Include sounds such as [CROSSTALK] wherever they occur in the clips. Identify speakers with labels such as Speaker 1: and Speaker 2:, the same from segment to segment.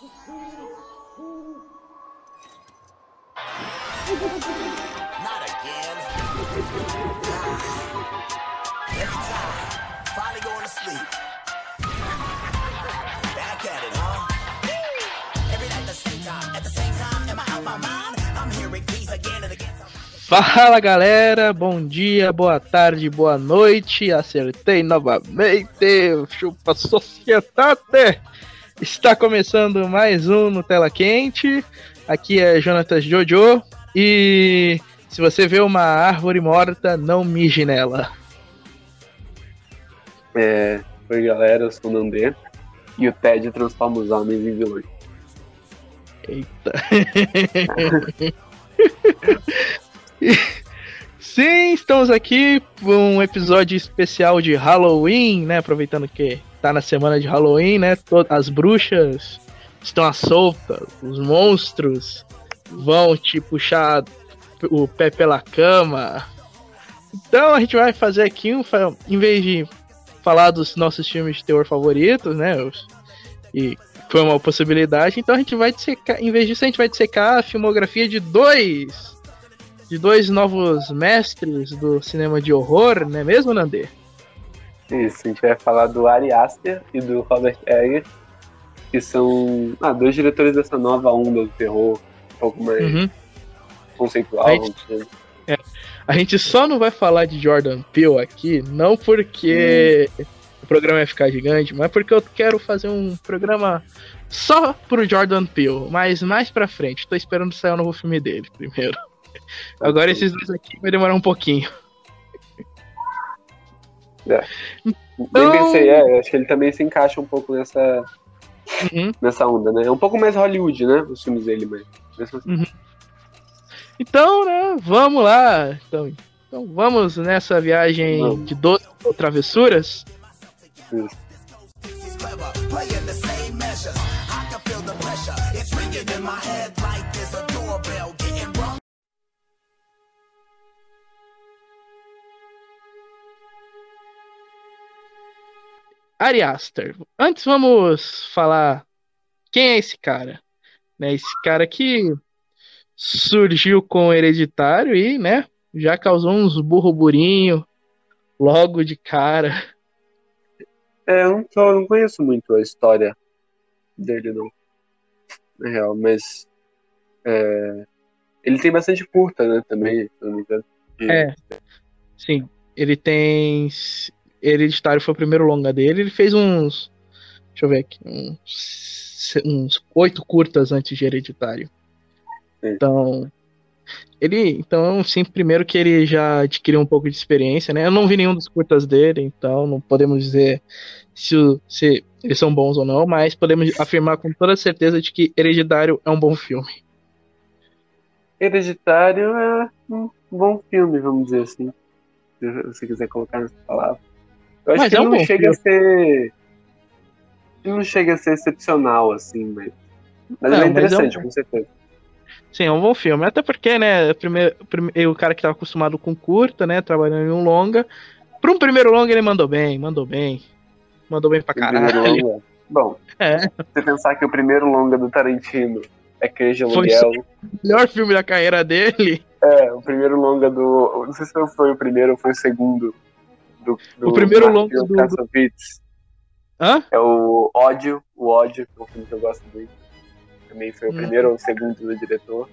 Speaker 1: Not again. Every time, finally going to sleep. Back at it, huh? Every night the same time, at the same time, am I out my mind? I'm hearing again and again.
Speaker 2: Fala galera, bom dia, boa tarde, boa noite. Acertei novamente. Chupa Societate. Está começando mais um no Tela Quente. Aqui é Jonatas Jojo. E se você vê uma árvore morta, não mije nela.
Speaker 3: É, oi galera, eu sou o Nandê e o Ted transforma os homens em vilões.
Speaker 2: Eita. [LAUGHS] Sim, estamos aqui com um episódio especial de Halloween, né? Aproveitando que tá na semana de Halloween, né? Todas as bruxas estão à solta, os monstros vão te puxar o pé pela cama. Então a gente vai fazer aqui, um, em vez de falar dos nossos filmes de terror favoritos, né? E foi uma possibilidade, então a gente vai dissecar, em vez disso, a gente vai dissecar a filmografia de dois de dois novos mestres do cinema de horror, não é mesmo, Nandê?
Speaker 3: Isso, a gente vai falar do Ari Aster e do Robert Eggers, que são ah, dois diretores dessa nova onda do terror, um pouco mais
Speaker 2: Uhum.
Speaker 3: conceitual.
Speaker 2: Aí-
Speaker 3: vamos dizer.
Speaker 2: A gente só não vai falar de Jordan Peele aqui, não porque o programa vai ficar gigante, mas porque eu quero fazer um programa só pro Jordan Peele, mas mais pra frente. Tô esperando sair o novo filme dele primeiro. Agora esses dois aqui vai demorar um pouquinho.
Speaker 3: Bem
Speaker 2: Então-
Speaker 3: pensei, é, acho que ele também se encaixa um pouco nessa,
Speaker 2: Uhum.
Speaker 3: nessa onda, né? É um pouco mais Hollywood, né? Os filmes dele, mas. assim.
Speaker 2: Então, né, vamos lá. Então, então vamos nessa viagem
Speaker 3: Vamos.
Speaker 2: de 12 travessuras.
Speaker 3: Isso.
Speaker 1: Playing the same measures. I can feel the pressure. It's ringing in my head like
Speaker 2: Ari Aster. Antes vamos falar quem é esse cara. Né, esse cara que surgiu com o Hereditário e, né, já causou uns burburinho logo de cara.
Speaker 3: É, eu não, eu não conheço muito a história dele, não. Na real, mas. é, ele tem bastante curta, né? Também, se não me engano. E-
Speaker 2: É. Sim, ele tem. Hereditário foi o primeiro longa dele. Ele fez uns. Deixa eu ver aqui. Uns, uns oito curtas antes de Hereditário.
Speaker 3: Sim.
Speaker 2: Então. Ele. Então, sim, primeiro que ele já adquiriu um pouco de experiência, né? Eu não vi nenhum dos curtas dele, então não podemos dizer se, se eles são bons ou não, mas podemos afirmar com toda certeza de que Hereditário é um bom filme.
Speaker 3: Hereditário é um bom filme, vamos dizer assim. Se você quiser colocar nessa palavra. Eu acho
Speaker 2: Mas
Speaker 3: que
Speaker 2: é um
Speaker 3: não chega a ser. Não chega a ser excepcional, assim, mas. Mas
Speaker 2: Não,
Speaker 3: ele é
Speaker 2: mas é um-
Speaker 3: interessante, com certeza.
Speaker 2: Sim, é um bom filme. Até porque, né, primeiro, prime- o cara que tava acostumado com curta, né, trabalhando em um longa. Pra um primeiro longa ele mandou bem, mandou bem. Mandou bem pra
Speaker 3: primeiro
Speaker 2: caralho.
Speaker 3: Bom, [LAUGHS]
Speaker 2: É.
Speaker 3: se você pensar que o primeiro longa do Tarantino é
Speaker 2: Foi
Speaker 3: Aluguel.
Speaker 2: O melhor filme da carreira dele.
Speaker 3: É, o primeiro longa do. Não sei se foi o primeiro ou foi o segundo. Do, do
Speaker 2: O primeiro longa do-
Speaker 3: Kassovitz.
Speaker 2: Hã?
Speaker 3: É o Ódio, o Ódio, que é um filme que eu gosto muito. Também foi o
Speaker 2: Hum.
Speaker 3: primeiro ou o segundo do diretor.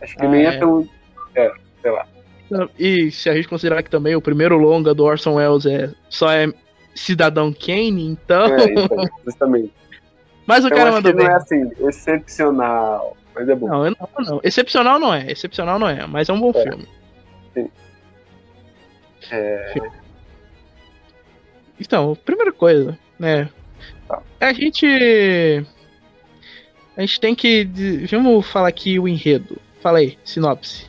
Speaker 3: Acho que
Speaker 2: Ah,
Speaker 3: nem
Speaker 2: é.
Speaker 3: é pelo.
Speaker 2: E se a gente considerar que também o primeiro longa do Orson Welles é só é Cidadão Kane, então.
Speaker 3: É, então, justamente. [LAUGHS]
Speaker 2: Mas o
Speaker 3: Eu
Speaker 2: cara mandou
Speaker 3: não
Speaker 2: bem.
Speaker 3: é assim, excepcional. Mas é bom.
Speaker 2: Não, não, não. Excepcional não é. Excepcional não é, mas é um bom
Speaker 3: É.
Speaker 2: filme.
Speaker 3: É,
Speaker 2: Então, primeira coisa, né? A gente. A gente tem que. Vamos falar aqui o enredo. Fala aí, sinopse.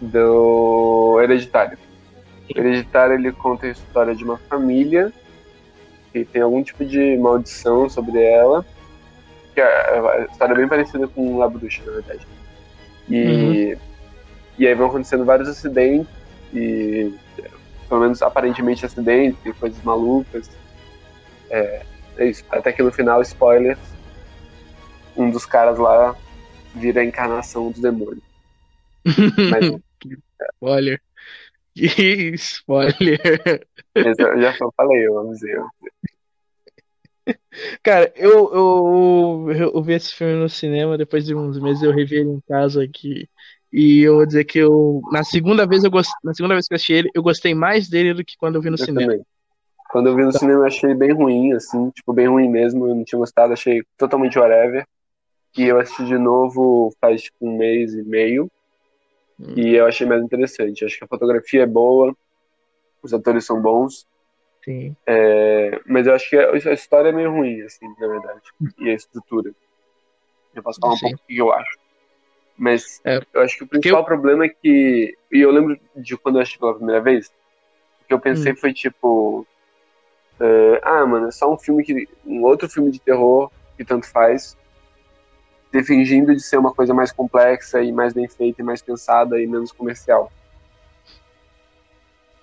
Speaker 3: do Hereditário. O Hereditário ele conta a história de uma família que tem algum tipo de maldição sobre ela. Que é a história é bem parecida com La Bruxa, na verdade. E, e aí vão acontecendo vários acidentes, e pelo menos aparentemente acidentes e coisas malucas. É, é isso. Até que no final, spoilers, um dos caras lá vira a encarnação do demônio. Mas [LAUGHS]
Speaker 2: Spoiler. Que [LAUGHS] spoiler.
Speaker 3: eu já falei, eu avisei.
Speaker 2: Cara, eu, eu, eu vi esse filme no cinema, depois de uns meses eu revi ele em casa aqui. E eu vou dizer que eu, na segunda vez eu gost... na segunda vez que eu assisti ele, eu gostei mais dele do que quando eu vi no
Speaker 3: Eu
Speaker 2: cinema.
Speaker 3: também. Quando eu vi no cinema, eu achei bem ruim, assim, tipo, bem ruim mesmo. Eu não tinha gostado, achei totalmente whatever. E eu assisti de novo faz tipo um mês e meio.
Speaker 2: Hum.
Speaker 3: E eu achei mais interessante. Acho que a fotografia é boa, os atores são bons.
Speaker 2: Sim.
Speaker 3: É, mas eu acho que a história é meio ruim, assim, na verdade. E a estrutura. Eu posso falar um
Speaker 2: Sim.
Speaker 3: pouco o que eu acho. Mas
Speaker 2: É,
Speaker 3: eu acho que o principal problema é que. E eu lembro de quando eu assisti pela primeira vez, o que eu pensei
Speaker 2: Hum.
Speaker 3: foi tipo. é, ah, mano, é só um filme que. Um outro filme de terror que tanto faz. Fingindo de ser uma coisa mais complexa e mais bem feita e mais pensada e menos comercial.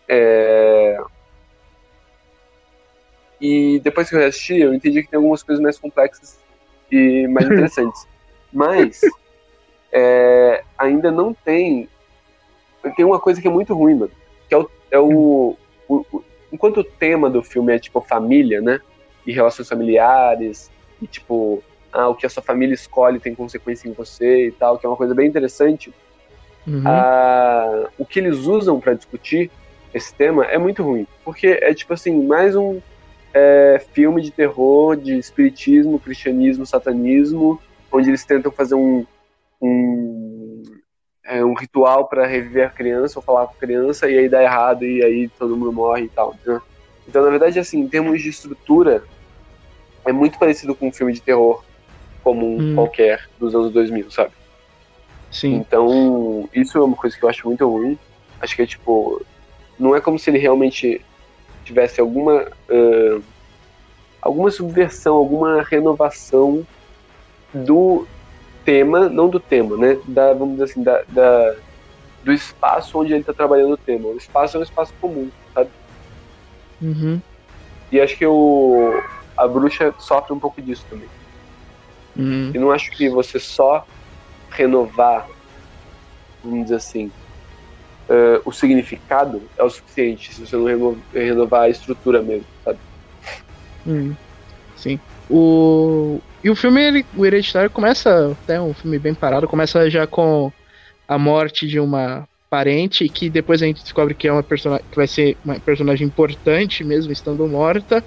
Speaker 3: É, e depois que eu assisti, eu entendi que tem algumas coisas mais complexas e mais [LAUGHS] interessantes. Mas é, ainda não tem. Tem uma coisa que é muito ruim, mano. Que é o. É o, o- o- enquanto o tema do filme é tipo família, né? E relações familiares, e tipo, ah, o que a sua família escolhe tem consequência em você e tal, que é uma coisa bem interessante.
Speaker 2: Uhum.
Speaker 3: Ah, o que eles usam pra discutir esse tema é muito ruim. Porque é tipo assim, mais um é, filme de terror, de espiritismo, cristianismo, satanismo, onde eles tentam fazer um, um, é, um ritual pra reviver a criança ou falar com a criança e aí dá errado e aí todo mundo morre e tal. entendeu? Então, na verdade, assim, em termos de estrutura, é muito parecido com um filme de terror comum
Speaker 2: Hum.
Speaker 3: qualquer dos anos 2000, sabe?
Speaker 2: Sim.
Speaker 3: Então, isso é uma coisa que eu acho muito ruim. Acho que é tipo. Não é como se ele realmente tivesse alguma. ãh, alguma subversão, alguma renovação do tema, não do tema, né? Da, vamos dizer assim, da, da- do espaço onde ele está trabalhando o tema. O espaço é um espaço comum, sabe?
Speaker 2: Uhum.
Speaker 3: E acho que o, a bruxa sofre um pouco disso também.
Speaker 2: Uhum.
Speaker 3: E não acho que você só renovar, vamos dizer assim, eh, o significado é o suficiente se você não reno- renovar a estrutura mesmo, sabe?
Speaker 2: Hum, sim. O... E o filme, ele, o Hereditário, começa até um filme bem parado, começa já com a morte de uma parente, que depois a gente descobre que é uma personagem que vai ser uma personagem importante, mesmo estando morta.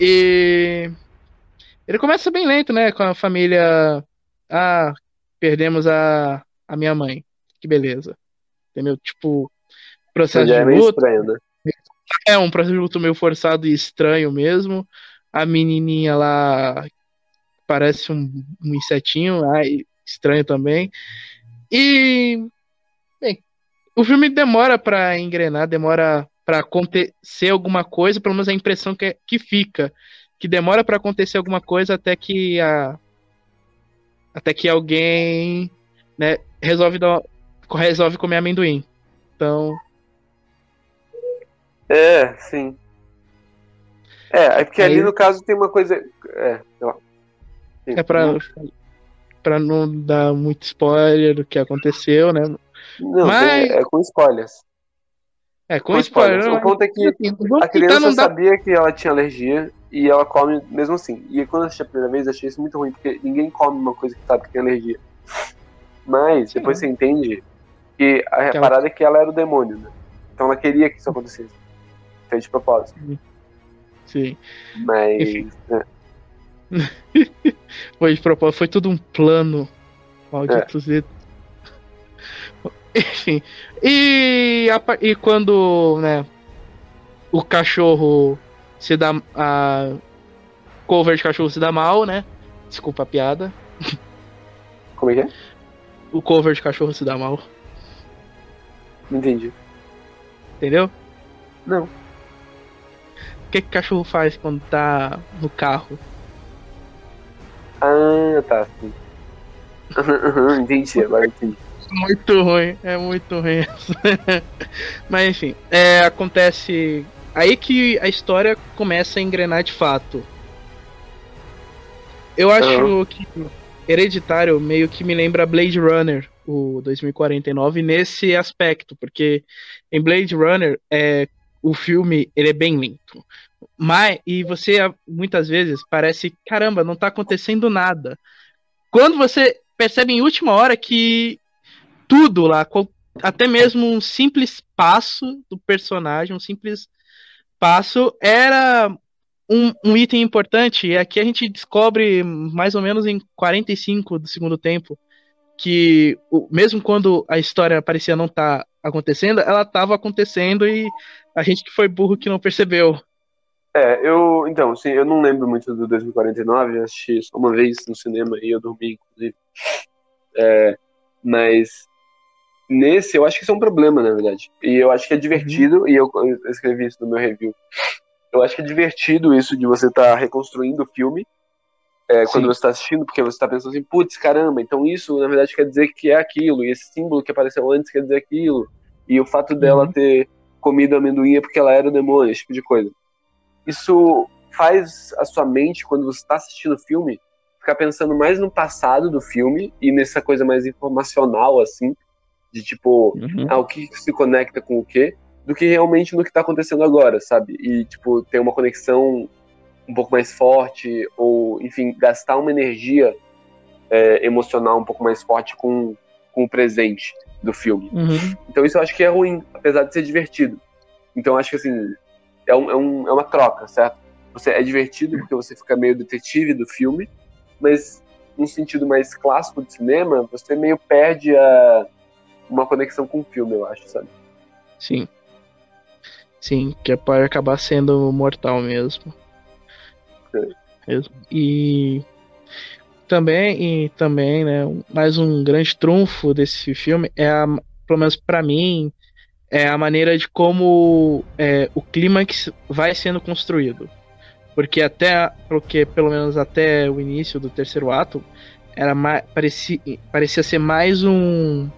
Speaker 2: E ele começa bem lento, né? Com a família. Ah, perdemos a, a minha mãe. Que beleza. Entendeu? Tipo, processo
Speaker 3: é
Speaker 2: de luto.
Speaker 3: estranho, né?
Speaker 2: É um processo de luto meio forçado e estranho mesmo. A menininha lá parece um, um insetinho, ai, estranho também. E bem, o filme demora pra engrenar, demora pra acontecer alguma coisa, pelo menos a impressão que, que fica, que demora pra acontecer alguma coisa até que a até que alguém, né, resolve dar, resolve comer amendoim. Então,
Speaker 3: É, sim. É, é porque
Speaker 2: Aí-
Speaker 3: ali no caso tem uma coisa. É.
Speaker 2: É pra, pra não dar muito spoiler do que aconteceu, né?
Speaker 3: Não,
Speaker 2: Mas-
Speaker 3: é com spoilers.
Speaker 2: É, com
Speaker 3: Com
Speaker 2: spoiler.
Speaker 3: spoilers. O ponto é que
Speaker 2: assim,
Speaker 3: A criança
Speaker 2: não
Speaker 3: sabia que ela tinha alergia e ela come mesmo assim. E quando eu assisti a primeira vez, achei isso muito ruim, porque ninguém come uma coisa que sabe que tem alergia. Mas
Speaker 2: Sim.
Speaker 3: depois você entende que a
Speaker 2: Que ela-
Speaker 3: parada é que ela era o demônio, né? Então ela queria que isso acontecesse. Fez de propósito.
Speaker 2: Sim.
Speaker 3: Mas. É, [LAUGHS]
Speaker 2: Foi de propósito, foi tudo um plano. Maldito Zito. [LAUGHS] Enfim. E, a e quando, né, o cachorro se dá. A cover de cachorro se dá mal, né? Desculpa a piada. [LAUGHS]
Speaker 3: Como é que é?
Speaker 2: O cover de cachorro se dá mal.
Speaker 3: Entendi.
Speaker 2: Entendeu?
Speaker 3: Não.
Speaker 2: O que, que cachorro faz quando tá no carro?
Speaker 3: Ah, tá, [LAUGHS] entendi, agora entendi.
Speaker 2: Muito ruim, é muito ruim. [LAUGHS] Mas enfim, é, acontece. Aí que a história começa a engrenar de fato. Eu acho que Hereditário meio que me lembra Blade Runner, o 2049, nesse aspecto, porque em Blade Runner é, o filme ele é bem lento. Mas, e você muitas vezes parece, caramba, não tá acontecendo nada. Quando você percebe em última hora que tudo lá, até mesmo um simples passo do personagem, um simples passo, era um, um, item importante. E aqui a gente descobre mais ou menos em 45 do segundo tempo que mesmo quando a história parecia não estar tá acontecendo, ela estava acontecendo e a gente que foi burro que não percebeu.
Speaker 3: É, eu. Então, sim, eu não lembro muito do 2049, eu assisti só uma vez no cinema e eu dormi, inclusive. É, mas nesse, eu acho que isso é um problema, na verdade. E eu acho que é divertido, uhum. e eu, eu, escrevi isso no meu review. Eu acho que é divertido isso de você estar tá reconstruindo o filme é, quando você está assistindo, porque você está pensando assim, putz, caramba, então isso na verdade quer dizer que é aquilo, e esse símbolo que apareceu antes quer dizer aquilo, e o fato dela uhum. ter comido amendoim é porque ela era o demônio, esse tipo de coisa. Isso faz a sua mente, quando você está assistindo o filme, ficar pensando mais no passado do filme e nessa coisa mais informacional, assim, de tipo, uhum. ah, o que se conecta com o quê, do que realmente no que está acontecendo agora, sabe? E, tipo, ter uma conexão um pouco mais forte, ou, enfim, gastar uma energia é, emocional um pouco mais forte com, com o presente do filme. Uhum. Então isso eu acho que é ruim, apesar de ser divertido. Então acho que assim, é, um, é, um, é uma troca, certo? Você é divertido porque você fica meio detetive do filme, mas num sentido mais clássico de cinema, você meio perde a, uma conexão com o filme, eu acho, sabe?
Speaker 2: Sim. Sim, que pode acabar sendo mortal mesmo. E também, e também, né, mais um grande trunfo desse filme é a, pelo menos para mim, é a maneira de como é, o clímax vai sendo construído. Porque até, porque pelo menos até o início do terceiro ato, era mais, parecia, parecia ser mais um,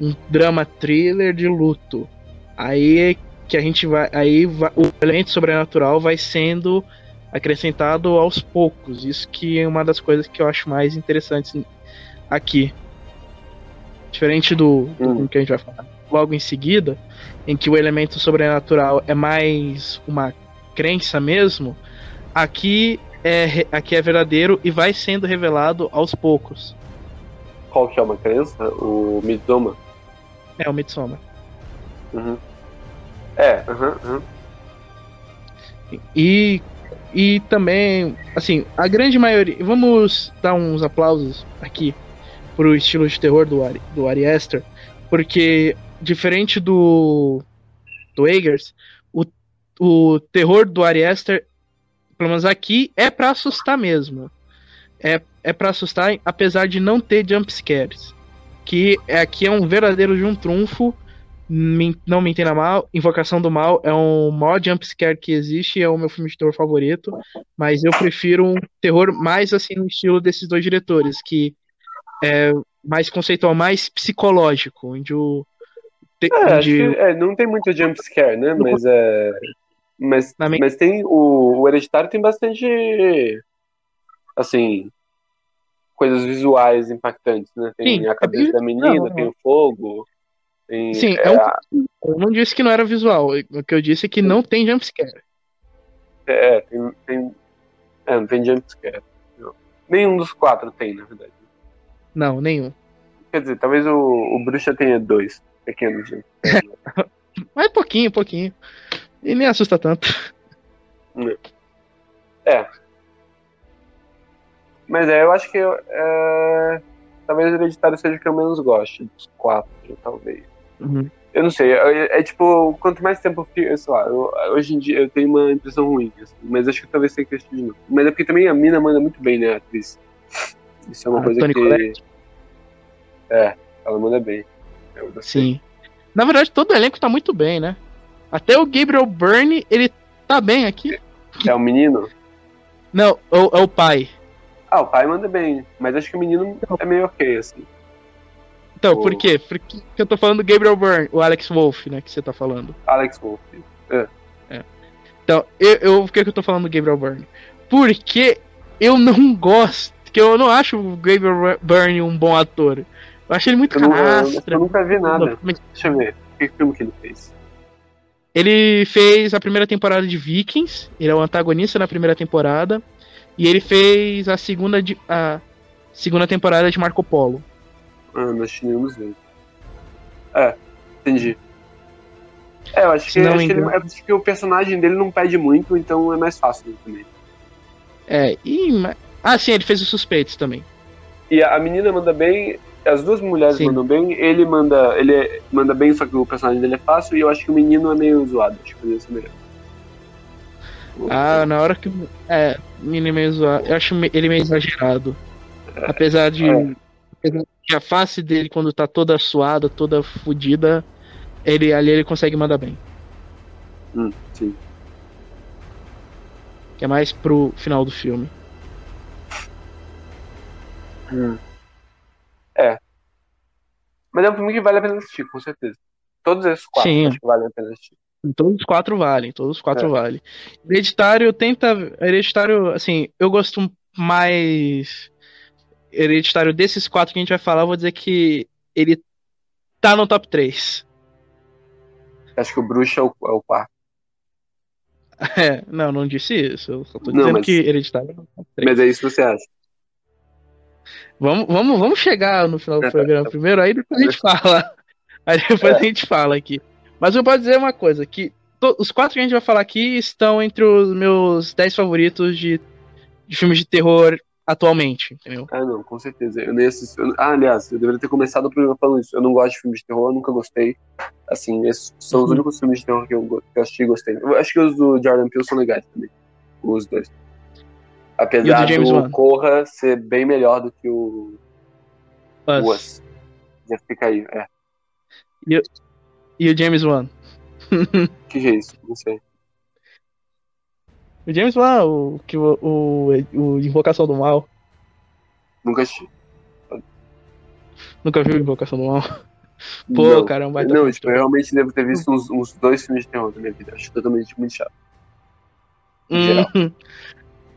Speaker 2: um drama thriller de luto. Aí que a gente vai, aí vai, o elemento sobrenatural vai sendo acrescentado aos poucos. Isso que é uma das coisas que eu acho mais interessantes aqui. Diferente do, do hum. que a gente vai falar logo em seguida, em que o elemento sobrenatural é mais uma crença mesmo, aqui é, aqui é verdadeiro e vai sendo revelado aos poucos.
Speaker 3: Qual que é uma crença? O Midsommar?
Speaker 2: É, o Midsommar.
Speaker 3: Uhum. É, uhum, uhum.
Speaker 2: E e também, assim, a grande maioria. Vamos dar uns aplausos aqui pro estilo de terror do Ari, do Ari Aster, porque diferente do do Eggers, o, o terror do Ari Aster, pelo menos aqui, é para assustar mesmo. É, é para assustar, apesar de não ter jump scares. Que é, aqui é um verdadeiro de um trunfo me, não me entenda mal, Invocação do Mal é o maior jumpscare que existe, é o meu filme de terror favorito, mas eu prefiro um terror mais assim no estilo desses dois diretores, que é mais conceitual, mais psicológico, onde o.
Speaker 3: É. É, não tem muito jumpscare, né? Mas é. Mas, mas tem. O, o Hereditário tem bastante. Assim. Coisas visuais impactantes, né? Tem Sim, a cabeça é... da menina, não, tem o fogo.
Speaker 2: Sim, é, é um... eu não disse que não era visual. O que eu disse é que não tem jumpscare.
Speaker 3: É, tem, tem. É, não tem jumpscare. Nenhum dos quatro tem, na verdade.
Speaker 2: Não, nenhum.
Speaker 3: Quer dizer, talvez o, o Bruxa tenha dois pequenos. [LAUGHS]
Speaker 2: Mas pouquinho, pouquinho. E nem assusta tanto.
Speaker 3: É. Mas é, eu acho que é... talvez o Hereditário seja o que eu menos gosto dos quatro, talvez. Uhum. Eu não sei, é, é, tipo, quanto mais tempo eu sei lá, eu, hoje em dia eu tenho uma impressão ruim, assim, mas acho que talvez tenha que assistir de novo. Mas é porque também a mina manda muito bem, né, a atriz. Isso é uma coisa Tony que. Colette. É, ela manda bem.
Speaker 2: Sim. Na verdade, todo o elenco tá muito bem, né? Até o Gabriel Byrne, ele tá bem aqui.
Speaker 3: É o menino?
Speaker 2: Não, é o, é o pai.
Speaker 3: Ah, o pai manda bem, mas acho que o menino é meio ok, assim.
Speaker 2: Então, o... por quê? Porque eu tô falando do Gabriel Byrne, o Alex Wolff, né, que você tá falando.
Speaker 3: Alex Wolff, é.
Speaker 2: é. Então, eu, eu, por que, que eu tô falando do Gabriel Byrne? Porque eu não gosto, Porque eu não acho o Gabriel Byrne um bom ator. Eu acho ele muito
Speaker 3: Eu, não, eu,
Speaker 2: canastra.
Speaker 3: eu nunca vi nada. Deixa eu ver. Que filme que ele fez?
Speaker 2: Ele fez a primeira temporada de Vikings, ele é o antagonista na primeira temporada, e ele fez a segunda, de, a segunda temporada de Marco Polo.
Speaker 3: Ah, nós tínhamos ver. É, entendi. É, eu acho que,
Speaker 2: Se não
Speaker 3: acho que ele-
Speaker 2: engano-
Speaker 3: acho que o personagem dele não pede muito, então é mais fácil também.
Speaker 2: É, e. Ah, sim, ele fez os suspeitos também.
Speaker 3: E a menina manda bem, as duas mulheres
Speaker 2: Sim.
Speaker 3: mandam bem, ele manda. Ele é- manda bem, só que o personagem dele é fácil, e eu acho que o menino é meio zoado, acho que poderia ser melhor.
Speaker 2: Ah, na hora que. o- É, o menino é meio zoado. Eu acho ele meio exagerado. Apesar de.
Speaker 3: É.
Speaker 2: apesar que a face dele, quando tá toda suada, toda fodida, ele, ali ele consegue mandar bem.
Speaker 3: Hum, sim.
Speaker 2: Que é mais pro final do filme.
Speaker 3: Hum. É. Mas é um filme que vale a pena assistir, com certeza. Todos esses quatro
Speaker 2: Sim.
Speaker 3: acho que valem a pena assistir.
Speaker 2: Todos os quatro valem, todos os quatro
Speaker 3: É.
Speaker 2: valem. Hereditário tenta. Hereditário, assim, eu gosto mais. Hereditário desses quatro que a gente vai falar, eu vou dizer que ele tá no top 3.
Speaker 3: Acho que o Bruxa é o, é o quarto. [LAUGHS]
Speaker 2: É, não, não disse isso. Eu só tô
Speaker 3: Não,
Speaker 2: dizendo
Speaker 3: mas-
Speaker 2: que Hereditário é no top 3.
Speaker 3: Mas é isso que você acha.
Speaker 2: Vamos, vamos, vamos chegar no final do programa [LAUGHS] primeiro, aí depois a gente fala. Aí depois
Speaker 3: É.
Speaker 2: a gente fala aqui. Mas eu posso dizer uma coisa, que to- os quatro que a gente vai falar aqui estão entre os meus 10 favoritos de, de filmes de terror atualmente, entendeu?
Speaker 3: Ah, não, com certeza. Eu nem assisti. eu- Ah, aliás, eu deveria ter começado o programa falando isso. Eu não gosto de filmes de terror, eu nunca gostei. Assim, esses são os
Speaker 2: Uhum.
Speaker 3: únicos filmes de terror que eu, que eu assisti e gostei. Eu acho que os do Jordan Peele são legais também. Os dois. Apesar
Speaker 2: E o do James
Speaker 3: do? Corra ser bem melhor do que o
Speaker 2: Us.
Speaker 3: Us. Já fica aí, é.
Speaker 2: E o James Wan. [LAUGHS]
Speaker 3: Que é isso? Não sei.
Speaker 2: O James Wan, o, que o, o, o Invocação do Mal.
Speaker 3: Nunca assisti.
Speaker 2: Nunca viu Invocação do Mal? [LAUGHS] Pô,
Speaker 3: não.
Speaker 2: cara, um baita
Speaker 3: Não, tipo, eu realmente devo ter visto uns, uns dois filmes de terror na minha vida. Acho totalmente muito chato. em geral.
Speaker 2: Uhum. [LAUGHS]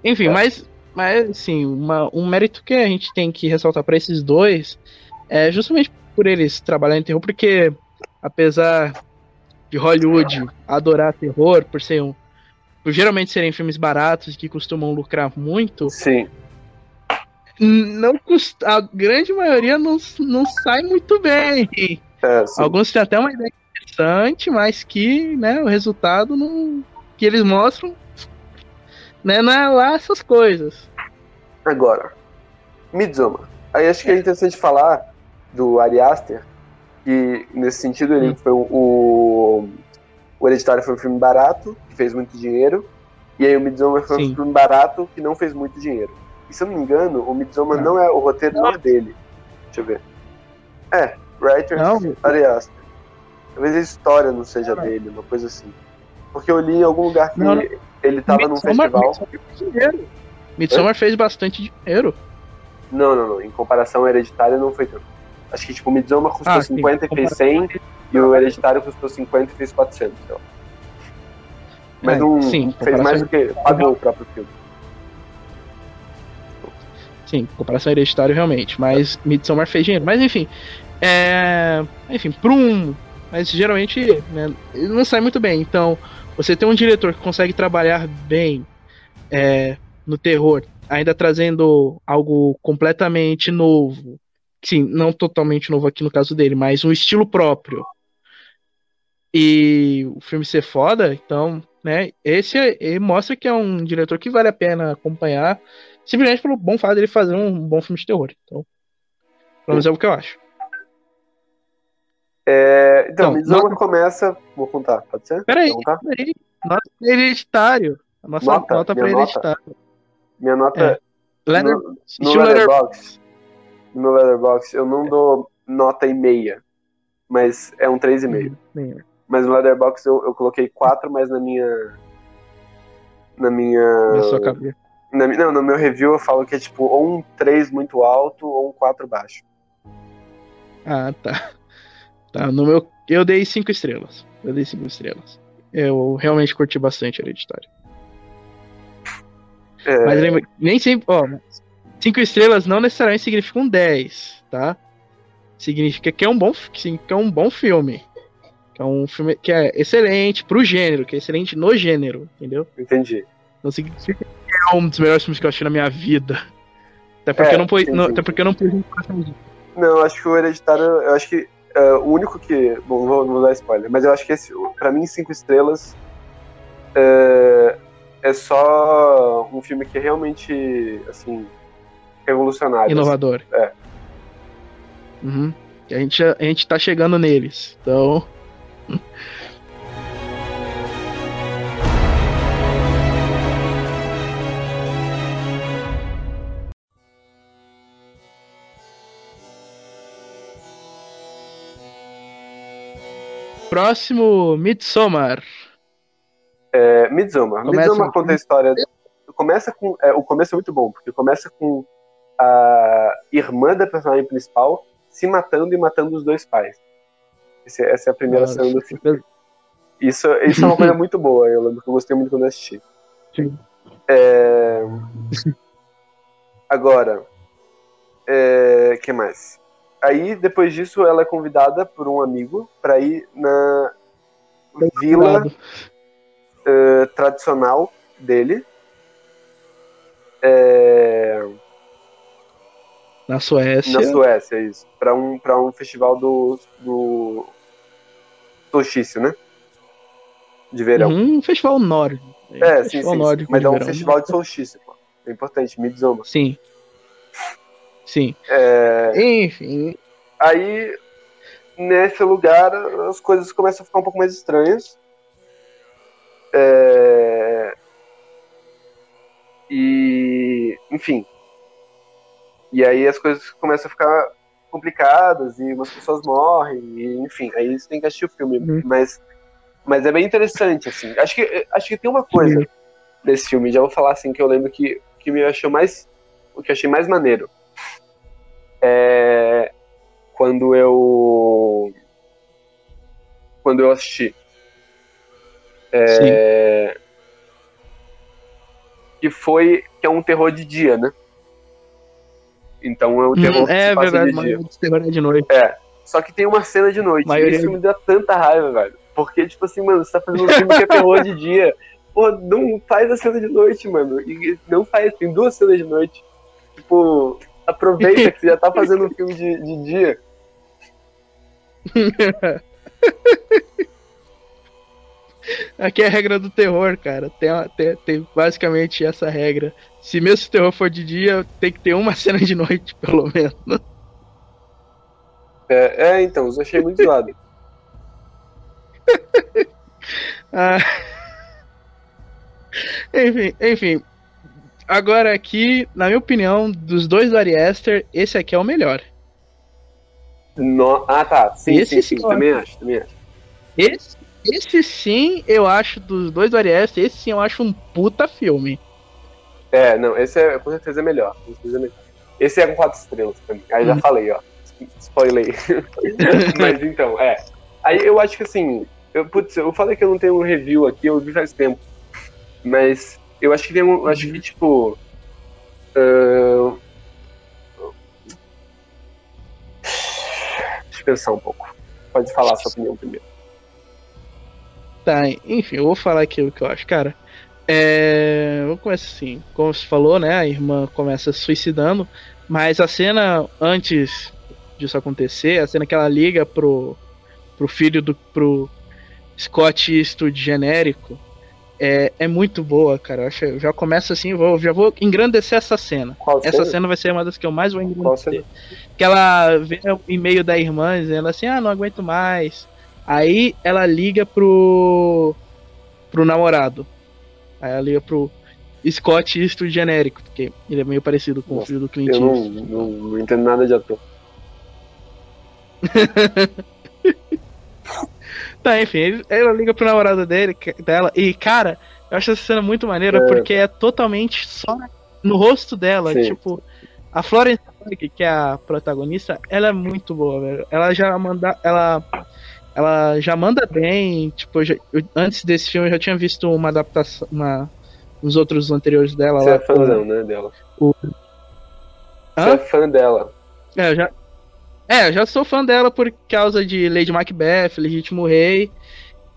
Speaker 2: Enfim,
Speaker 3: É.
Speaker 2: mas, mas assim, uma- um mérito que a gente tem que ressaltar pra esses dois é justamente por eles trabalharem em terror, porque apesar de Hollywood adorar terror, por ser um. Por geralmente serem filmes baratos que costumam lucrar muito,
Speaker 3: Sim.
Speaker 2: não custa, a grande maioria não, não sai muito bem.
Speaker 3: É.
Speaker 2: Alguns têm até uma ideia interessante, mas que né, o resultado não, que eles mostram né, não é lá essas coisas.
Speaker 3: Agora, Midsommar. Aí acho que é interessante falar do Ari Aster, que nesse sentido ele
Speaker 2: Hum.
Speaker 3: foi o, o. O Hereditário foi um filme barato, que fez muito dinheiro. E aí o Midsommar foi
Speaker 2: Sim.
Speaker 3: um filme barato que não fez muito dinheiro. E se eu não me engano, o Midsommar
Speaker 2: Não.
Speaker 3: não é. O roteiro não é dele. Deixa eu ver. É, Writer
Speaker 2: Não,
Speaker 3: Ari Aster. Talvez a história não seja dele, uma coisa assim. Porque eu li em algum lugar que
Speaker 2: Não, não.
Speaker 3: Ele tava num
Speaker 2: Midsommar-
Speaker 3: festival.
Speaker 2: Midsommar. Midsommar fez bastante dinheiro.
Speaker 3: Não, não, não. Em comparação Hereditário não foi tanto. Acho que tipo, o Midsommar custou
Speaker 2: Ah, sim.
Speaker 3: 50 e fez 100, e o Hereditário custou 50 e fez 400. sei lá. Mas
Speaker 2: É,
Speaker 3: não
Speaker 2: sim,
Speaker 3: fez mais do que pagou o próprio filme.
Speaker 2: Sim, em comparação hereditário, realmente. Mas Midsommar fez dinheiro. Mas enfim. É... Enfim, para um. Mas geralmente né, não sai muito bem. Então, você tem um diretor que consegue trabalhar bem é, no terror, ainda trazendo algo completamente novo. Sim, não totalmente novo aqui no caso dele, mas um estilo próprio. E o filme ser foda, então, né? Esse é- mostra que é um diretor que vale a pena acompanhar simplesmente pelo bom fato dele fazer um bom filme de terror. Então, pelo menos é o que eu acho.
Speaker 3: É, então,
Speaker 2: Então,
Speaker 3: Midsommar
Speaker 2: nota-
Speaker 3: começa. Vou contar, pode ser?
Speaker 2: Peraí,
Speaker 3: contar?
Speaker 2: peraí. Nota hereditário. A nossa
Speaker 3: Nota?
Speaker 2: nota,
Speaker 3: nota?
Speaker 2: hereditário.
Speaker 3: Minha nota
Speaker 2: É. Leather,
Speaker 3: no, no
Speaker 2: Leather-
Speaker 3: Letterboxd. No meu Letterboxd, eu não dou nota e meia, mas é um 3,5.
Speaker 2: Sim.
Speaker 3: Mas no Letterboxd eu, eu coloquei 4, mas na minha. Na minha.
Speaker 2: Na sua cabeça.
Speaker 3: Na, não, no meu review eu falo que é tipo ou um 3 muito alto ou um 4 baixo.
Speaker 2: Ah, tá. Tá, no meu. Eu dei cinco estrelas. Eu dei cinco estrelas. Eu realmente curti bastante hereditário.
Speaker 3: É,
Speaker 2: Mas lembra, nem sempre. Ó, cinco estrelas não necessariamente significa um 10, tá? Significa que é um bom, que é um bom filme. Que é um filme que é excelente pro gênero, que é excelente no gênero, entendeu?
Speaker 3: Entendi.
Speaker 2: Não significa que é um dos melhores filmes que eu achei na minha vida. Até porque
Speaker 3: É,
Speaker 2: eu não
Speaker 3: sim,
Speaker 2: não-. Até porque eu não pus.
Speaker 3: Não, acho que o Hereditário, eu acho que é, o único que. Bom, não vou, vou dar spoiler, mas eu acho que esse, pra mim, cinco estrelas é, é só um filme que é realmente, assim, revolucionário.
Speaker 2: Inovador.
Speaker 3: É.
Speaker 2: Uhum. A gente, a gente tá chegando neles. Então. Próximo Midsommar.
Speaker 3: É, Midsommar.
Speaker 2: Começa
Speaker 3: Midsommar conta a história. Começa com. é, o começo é muito bom, porque começa com a irmã da personagem principal se matando e matando os dois pais. Esse- essa é a primeira cena do filme. Isso, isso é uma coisa [LAUGHS] muito boa, eu lembro que eu gostei muito quando eu assisti.
Speaker 2: Sim.
Speaker 3: É, Agora, é... que mais? Aí, depois disso, ela é convidada por um amigo para ir na vila eh, tradicional dele. É,
Speaker 2: Na Suécia.
Speaker 3: na Suécia, isso. Para um, pra um festival do, do solstício, né? De verão.
Speaker 2: Uhum, um festival nórdico.
Speaker 3: É, sim,
Speaker 2: festival
Speaker 3: sim.
Speaker 2: nórdico
Speaker 3: Mas é um
Speaker 2: verão.
Speaker 3: festival de solstício, pô. É importante, Midsommar.
Speaker 2: Sim. Sim.
Speaker 3: É,
Speaker 2: Enfim.
Speaker 3: aí, nesse lugar, as coisas começam a ficar um pouco mais estranhas. É, e, enfim. E aí as coisas começam a ficar complicadas e umas pessoas morrem, e, enfim, aí você tem que assistir o filme.
Speaker 2: Uhum.
Speaker 3: Mas, mas é bem interessante, assim. Acho que, acho que tem uma coisa desse filme, já vou falar assim, que eu lembro que, que me achou mais. O que eu achei mais maneiro. É quando eu. Quando eu assisti. É, que foi. Que é um terror de dia, né? Então é um terror
Speaker 2: Hum,
Speaker 3: que
Speaker 2: é
Speaker 3: se passa
Speaker 2: verdade,
Speaker 3: de dia.
Speaker 2: mas terror é de noite.
Speaker 3: Só que tem uma cena de noite.
Speaker 2: Maioria-
Speaker 3: E isso me dá tanta raiva, velho. Porque, tipo assim, mano, você tá fazendo um filme que é terror de dia. Pô, não faz a cena de noite, mano. E não faz, tem duas cenas de noite. Tipo, aproveita que você já tá fazendo um filme de, de dia. [LAUGHS]
Speaker 2: Aqui é a regra do terror, cara. Tem, tem, tem basicamente essa regra. Se mesmo se o terror for de dia, tem que ter uma [LAUGHS] cena de noite, pelo menos.
Speaker 3: É, é, então, eu achei muito zoado. [LAUGHS]
Speaker 2: Ah. enfim, enfim. Agora aqui, na minha opinião, dos dois do Ari Aster, esse aqui é o melhor.
Speaker 3: No- Ah, tá. Sim,
Speaker 2: Esse
Speaker 3: sim, sim.
Speaker 2: sim,
Speaker 3: Também acho, também acho.
Speaker 2: Esse, esse sim, eu acho, dos dois do Ari Aster, esse sim eu acho um puta filme.
Speaker 3: É, não, esse é, com certeza é melhor. com certeza é melhor. Esse é com quatro estrelas pra mim. Aí já
Speaker 2: Hum.
Speaker 3: falei, ó. Spoilei. [LAUGHS] Mas então, é. Aí eu acho que assim. Eu, putz, eu falei que eu não tenho um review aqui, eu vi faz tempo. Mas eu acho que tem um. Acho que, tipo. ahn, Deixa eu pensar um pouco. Pode falar a sua opinião primeiro.
Speaker 2: Tá, enfim, eu vou falar aqui o que eu acho, cara. É. Vamos começar assim. Como você falou, né? A irmã começa se suicidando. Mas a cena antes disso acontecer, a cena que ela liga pro, pro filho do. pro Scott Eastwood genérico. É, é muito boa, cara. Eu, acho, eu já começo assim, vou, já vou engrandecer essa cena.
Speaker 3: Qual
Speaker 2: Essa
Speaker 3: cena?
Speaker 2: cena vai ser uma das que eu mais vou engrandecer. Que ela vê o e-mail da irmã dizendo assim: ah, não aguento mais. Aí ela liga pro. pro namorado. Aí ela liga pro Scott Eastwood genérico, porque ele é meio parecido com o
Speaker 3: Nossa,
Speaker 2: filho do Clint
Speaker 3: Eu não,
Speaker 2: Eastwood.
Speaker 3: não, não entendo nada de ator. [LAUGHS]
Speaker 2: Tá, enfim, ele- ela liga pro namorado dele, dela, e cara, eu acho essa cena muito maneira
Speaker 3: É.
Speaker 2: porque é totalmente só no rosto dela,
Speaker 3: Sim.
Speaker 2: tipo, a Florence que é a protagonista, ela é muito boa, velho. Ela já manda, ela ela já manda bem, tipo, eu já- eu- antes desse filme eu já tinha visto uma adaptação, uma, os outros anteriores dela
Speaker 3: Você
Speaker 2: lá
Speaker 3: é fãzão, né, dela. Você é fã dela.
Speaker 2: É, eu já. É, eu já sou fã dela por causa de Lady Macbeth, Legítimo Rei.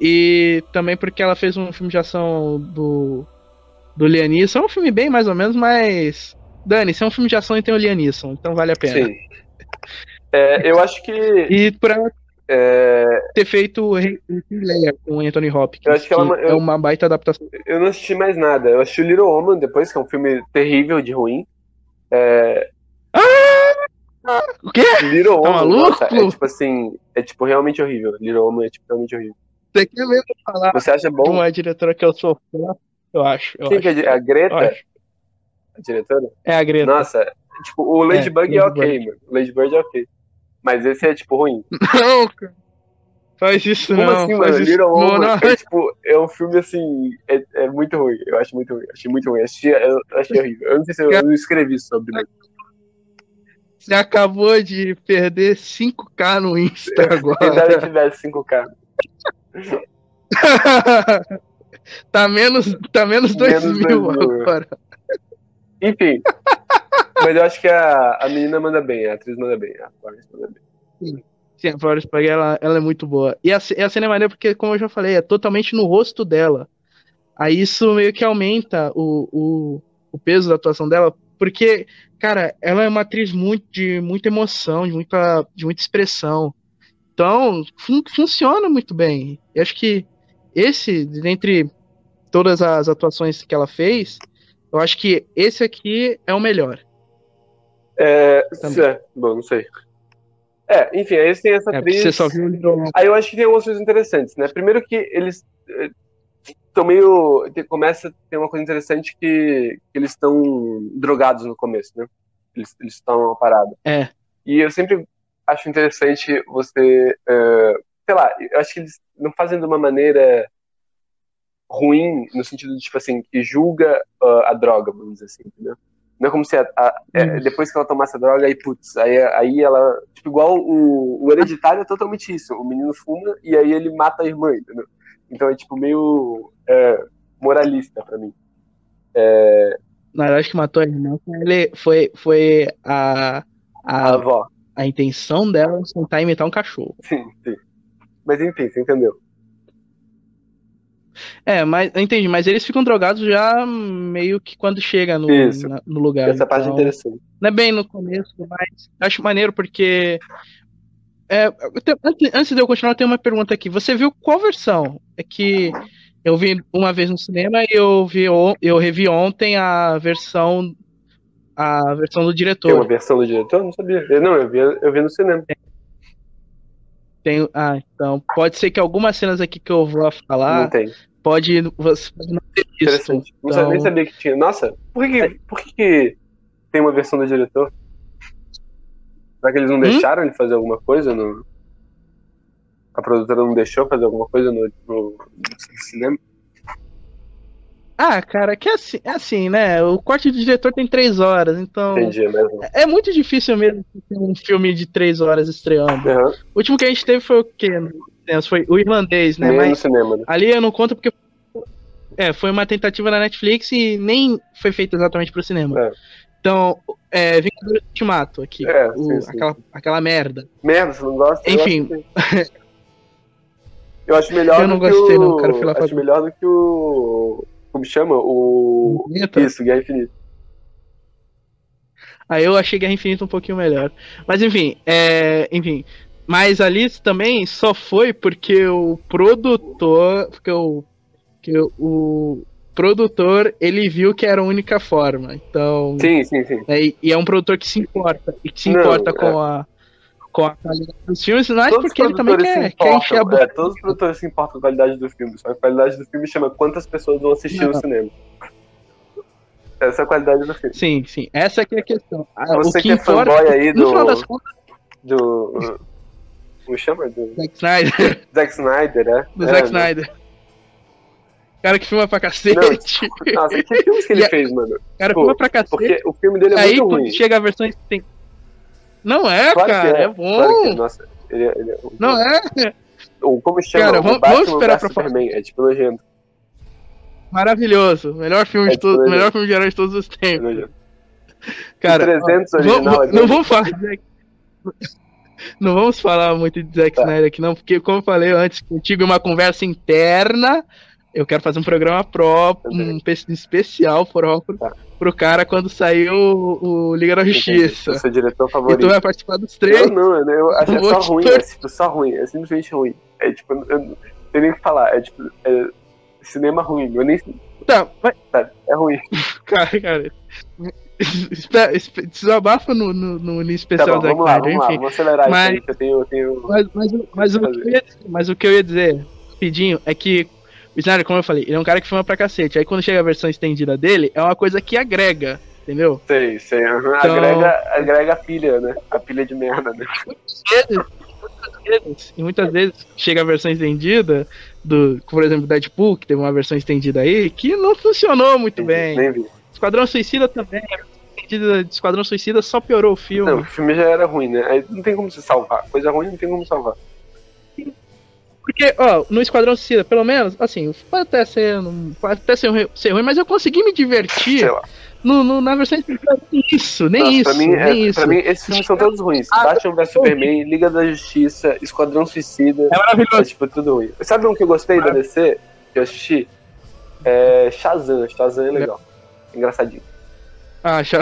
Speaker 2: E também porque ela fez um filme de ação do. Do Lianisson. É um filme bem mais ou menos, mas. Dani, se é um filme de ação e tem o Lianisson, então vale a pena.
Speaker 3: Sim. É, eu acho que.
Speaker 2: E por ela
Speaker 3: é,
Speaker 2: ter feito o Rei Leia com o Anthony Hopkins.
Speaker 3: Eu acho que ela-
Speaker 2: é
Speaker 3: eu-
Speaker 2: uma baita adaptação.
Speaker 3: eu não assisti mais nada. Eu assisti o Little Woman depois, que é um filme terrível de ruim. É,
Speaker 2: O quê?
Speaker 3: Little
Speaker 2: Tá maluco?
Speaker 3: nossa, é tipo assim, é tipo realmente horrível. Little Woman é tipo realmente horrível.
Speaker 2: Você quer mesmo falar
Speaker 3: Você acha bom?
Speaker 2: uma diretora que eu sou fã? Eu acho. Eu
Speaker 3: Quem
Speaker 2: acho,
Speaker 3: que é a Greta, a diretora?
Speaker 2: É a Greta.
Speaker 3: Nossa, tipo, o Ladybug é,
Speaker 2: Lady
Speaker 3: ok, mano. O Ladybird é ok. Mas esse é tipo ruim. [LAUGHS]
Speaker 2: Não, cara. Faz isso
Speaker 3: Como
Speaker 2: não.
Speaker 3: assim,
Speaker 2: faz
Speaker 3: mano?
Speaker 2: isso
Speaker 3: Little
Speaker 2: não,
Speaker 3: Woman
Speaker 2: não.
Speaker 3: é tipo, é um filme assim, é, é muito ruim. Eu acho muito ruim. Achei muito ruim. Achei, eu achei horrível. Eu não sei se eu, eu não escrevi sobre, mas
Speaker 2: Você acabou de perder 5k no Insta [LAUGHS]
Speaker 3: quem dera
Speaker 2: agora.
Speaker 3: tivesse 5K. [LAUGHS]
Speaker 2: tá menos, tá menos 2
Speaker 3: Menos
Speaker 2: mil
Speaker 3: 2 mil.
Speaker 2: agora.
Speaker 3: Enfim. Mas eu acho que a, a menina manda bem, a atriz manda bem, a Florence manda bem.
Speaker 2: Sim, a Florence Pugh, ela, ela é muito boa. E a, e a cena é maneira porque, como eu já falei, é totalmente no rosto dela. Aí isso meio que aumenta o, o, o peso da atuação dela, porque, cara, ela é uma atriz muito, de muita emoção, de muita, de muita expressão. Então, fun- funciona muito bem. Eu acho que esse, dentre todas as atuações que ela fez, eu acho que esse aqui é o melhor.
Speaker 3: É, é, bom, não sei. É, enfim, aí tem essa
Speaker 2: É,
Speaker 3: atriz.
Speaker 2: você só viu o Little.
Speaker 3: Aí eu acho que tem algumas coisas interessantes, né? Primeiro que eles estão meio. Começa a ter uma coisa interessante que, que eles estão drogados no começo, né? Eles estão parada.
Speaker 2: É.
Speaker 3: E eu sempre acho interessante você. eh, sei lá, eu acho que eles não fazem de uma maneira ruim, no sentido de, tipo assim, que julga ah, a droga, vamos dizer assim, entendeu? Não é como se a- a- é, depois que ela tomasse a droga, aí, putz, aí, aí ela. Tipo, igual o, o hereditário é totalmente isso. O menino fuma e aí ele mata a irmã, entendeu? Então é tipo meio é, moralista pra mim.
Speaker 2: Na verdade, que matou a irmã foi, ele, foi, foi a,
Speaker 3: A
Speaker 2: a,
Speaker 3: avó.
Speaker 2: a intenção dela tentar imitar um cachorro.
Speaker 3: Sim, sim. Mas enfim, você entendeu?
Speaker 2: É, mas eu entendi, mas eles ficam drogados já meio que quando chega no, na- no lugar.
Speaker 3: Essa parte é
Speaker 2: então,
Speaker 3: interessante.
Speaker 2: Não é bem no começo, mas acho maneiro porque. É, eu tenho- antes, antes de eu continuar, eu tenho uma pergunta aqui. Você viu qual versão? É que eu vi uma vez no cinema e eu vi eu revi ontem a versão a versão do
Speaker 3: Tem uma
Speaker 2: diretor.
Speaker 3: versão do diretor? Não sabia. Eu, não, eu vi, eu vi no cinema.
Speaker 2: Tem, ah, então pode ser que algumas cenas aqui que eu vou falar
Speaker 3: não tem.
Speaker 2: pode você não ter visto.
Speaker 3: Interessante. Não sa- nem
Speaker 2: Então-
Speaker 3: sabia que tinha. Nossa, por que, por que tem uma versão do diretor? Será que eles não
Speaker 2: Hum?
Speaker 3: deixaram ele fazer alguma coisa? No... A produtora não deixou fazer alguma coisa no, no- no cinema?
Speaker 2: Ah, cara, que é assim, é assim, né? O corte do diretor tem três horas, então
Speaker 3: Entendi, é mesmo.
Speaker 2: é muito difícil mesmo ter um filme de três horas estreando.
Speaker 3: Aham.
Speaker 2: O último que a gente teve foi o quê? Foi o irlandês, né? Mas
Speaker 3: cinema, né?
Speaker 2: ali eu não conto porque é, foi uma tentativa na Netflix e nem foi feita exatamente pro cinema.
Speaker 3: É.
Speaker 2: Então, é, Vingadores Ultimato aqui,
Speaker 3: É,
Speaker 2: o-
Speaker 3: sim, sim.
Speaker 2: Aquela, aquela merda.
Speaker 3: Merda, você não gosta?
Speaker 2: Enfim.
Speaker 3: Eu acho, que- melhor
Speaker 2: Eu não
Speaker 3: do que
Speaker 2: gostei,
Speaker 3: o...
Speaker 2: não, falar
Speaker 3: Acho
Speaker 2: pra-
Speaker 3: melhor do que o... Como chama? O...
Speaker 2: Infinita?
Speaker 3: Isso, Guerra Infinita.
Speaker 2: Aí eu achei Guerra Infinita um pouquinho melhor. Mas enfim, é, enfim. Mas ali também só foi porque o produtor, porque o, que o produtor ele viu que era a única forma. Então,
Speaker 3: Sim, sim, sim.
Speaker 2: é, e- é um produtor que se importa e que se
Speaker 3: Não,
Speaker 2: importa
Speaker 3: é.
Speaker 2: com a com a qualidade dos filmes, mas
Speaker 3: Todos
Speaker 2: porque ele também quer, quer encher a boca.
Speaker 3: é, todos os produtores se importam com a qualidade do filme. Só a qualidade do filme chama quantas pessoas vão assistir
Speaker 2: Não.
Speaker 3: no cinema. Essa é a qualidade do filme.
Speaker 2: Sim, sim. Essa aqui é a questão. Ah,
Speaker 3: Você
Speaker 2: o que
Speaker 3: que é
Speaker 2: importa,
Speaker 3: fanboy aí
Speaker 2: no
Speaker 3: do.
Speaker 2: final das contas,
Speaker 3: do. Como chama? Do
Speaker 2: Zack Snyder,
Speaker 3: Zack Snyder, né?
Speaker 2: do
Speaker 3: É,
Speaker 2: Zack? Snyder. Cara que filma pra cacete.
Speaker 3: Nossa, que filmes que ele [LAUGHS]
Speaker 2: a-
Speaker 3: fez, mano?
Speaker 2: cara
Speaker 3: Pô,
Speaker 2: filma pra cacete.
Speaker 3: Porque o filme dele é
Speaker 2: Aí
Speaker 3: muito
Speaker 2: quando
Speaker 3: ruim.
Speaker 2: chega a versão tem. Não é,
Speaker 3: Claro que
Speaker 2: cara, é, bom.
Speaker 3: Claro que é. Nossa, ele, é- ele é.
Speaker 2: Não é
Speaker 3: O, como chama?
Speaker 2: Cara, vamos-
Speaker 3: Batman
Speaker 2: vamos esperar pra falar.
Speaker 3: Superman. É tipo nojento.
Speaker 2: maravilhoso. Melhor filme
Speaker 3: É
Speaker 2: de todos,
Speaker 3: tipo,
Speaker 2: melhor filme de herói de todos os
Speaker 3: É
Speaker 2: tempos.
Speaker 3: nojento. [LAUGHS]
Speaker 2: Cara,
Speaker 3: o 300
Speaker 2: ó,
Speaker 3: original. é
Speaker 2: não
Speaker 3: dele.
Speaker 2: vamos falar de [LAUGHS] Não vamos falar muito de Zack
Speaker 3: Tá.
Speaker 2: Snyder aqui, não, porque, como eu falei antes, contigo, é uma conversa interna. Eu quero fazer um programa próprio, um pe- especial próprio
Speaker 3: Tá.
Speaker 2: pro cara quando sair o, o Liga da. Justiça.
Speaker 3: Seu diretor
Speaker 2: E
Speaker 3: favorito.
Speaker 2: tu vai participar dos três.
Speaker 3: Eu não, eu, eu acho que é só ruim, é tipo, só ruim, é simplesmente ruim. É tipo, eu não tem nem o que falar, é tipo, é cinema ruim, eu nem
Speaker 2: Tá, mas,
Speaker 3: sabe, é ruim. [LAUGHS]
Speaker 2: cara, cara. Desabafa no, no, no, no
Speaker 3: Tá
Speaker 2: especial
Speaker 3: bom, lá, vamos lá,
Speaker 2: enfim.
Speaker 3: vamos acelerar
Speaker 2: Mas-
Speaker 3: isso aí, eu tenho, eu tenho...
Speaker 2: Mas, mas, mas, o que eu ia, mas o que eu ia dizer, rapidinho, é que o Snyder, como eu falei, ele é um cara que filma pra cacete. Aí quando chega a versão estendida dele, é uma coisa que agrega, entendeu?
Speaker 3: Sei, sei, aham,
Speaker 2: Então-
Speaker 3: agrega, agrega a pilha, né, a pilha de merda, né.
Speaker 2: vezes, muitas vezes, e muitas vezes chega a versão estendida do, por exemplo, Deadpool, que teve uma versão estendida aí, que não funcionou muito bem.
Speaker 3: Nem vi.
Speaker 2: Esquadrão Suicida também, de Esquadrão Suicida só piorou o filme.
Speaker 3: Não, o filme já era ruim, né, aí não tem como se salvar, coisa ruim não tem como salvar.
Speaker 2: Porque, ó, no Esquadrão Suicida, pelo menos, assim, pode até ser, pode até ser, ruim- ser ruim, mas eu consegui me divertir
Speaker 3: Sei lá.
Speaker 2: no, no- na versão isso, nem
Speaker 3: Nossa,
Speaker 2: isso,
Speaker 3: pra mim,
Speaker 2: nem
Speaker 3: é,
Speaker 2: isso.
Speaker 3: pra mim, esses filmes são todos ruins.
Speaker 2: Ah,
Speaker 3: Batman vs Superman, Liga da Justiça, Esquadrão Suicida.
Speaker 2: É maravilhoso.
Speaker 3: É tipo tudo ruim. Sabe um que eu gostei da DC? Que eu assisti? É Shazam. Shazam é legal. Engraçadinho.
Speaker 2: Ah, achei,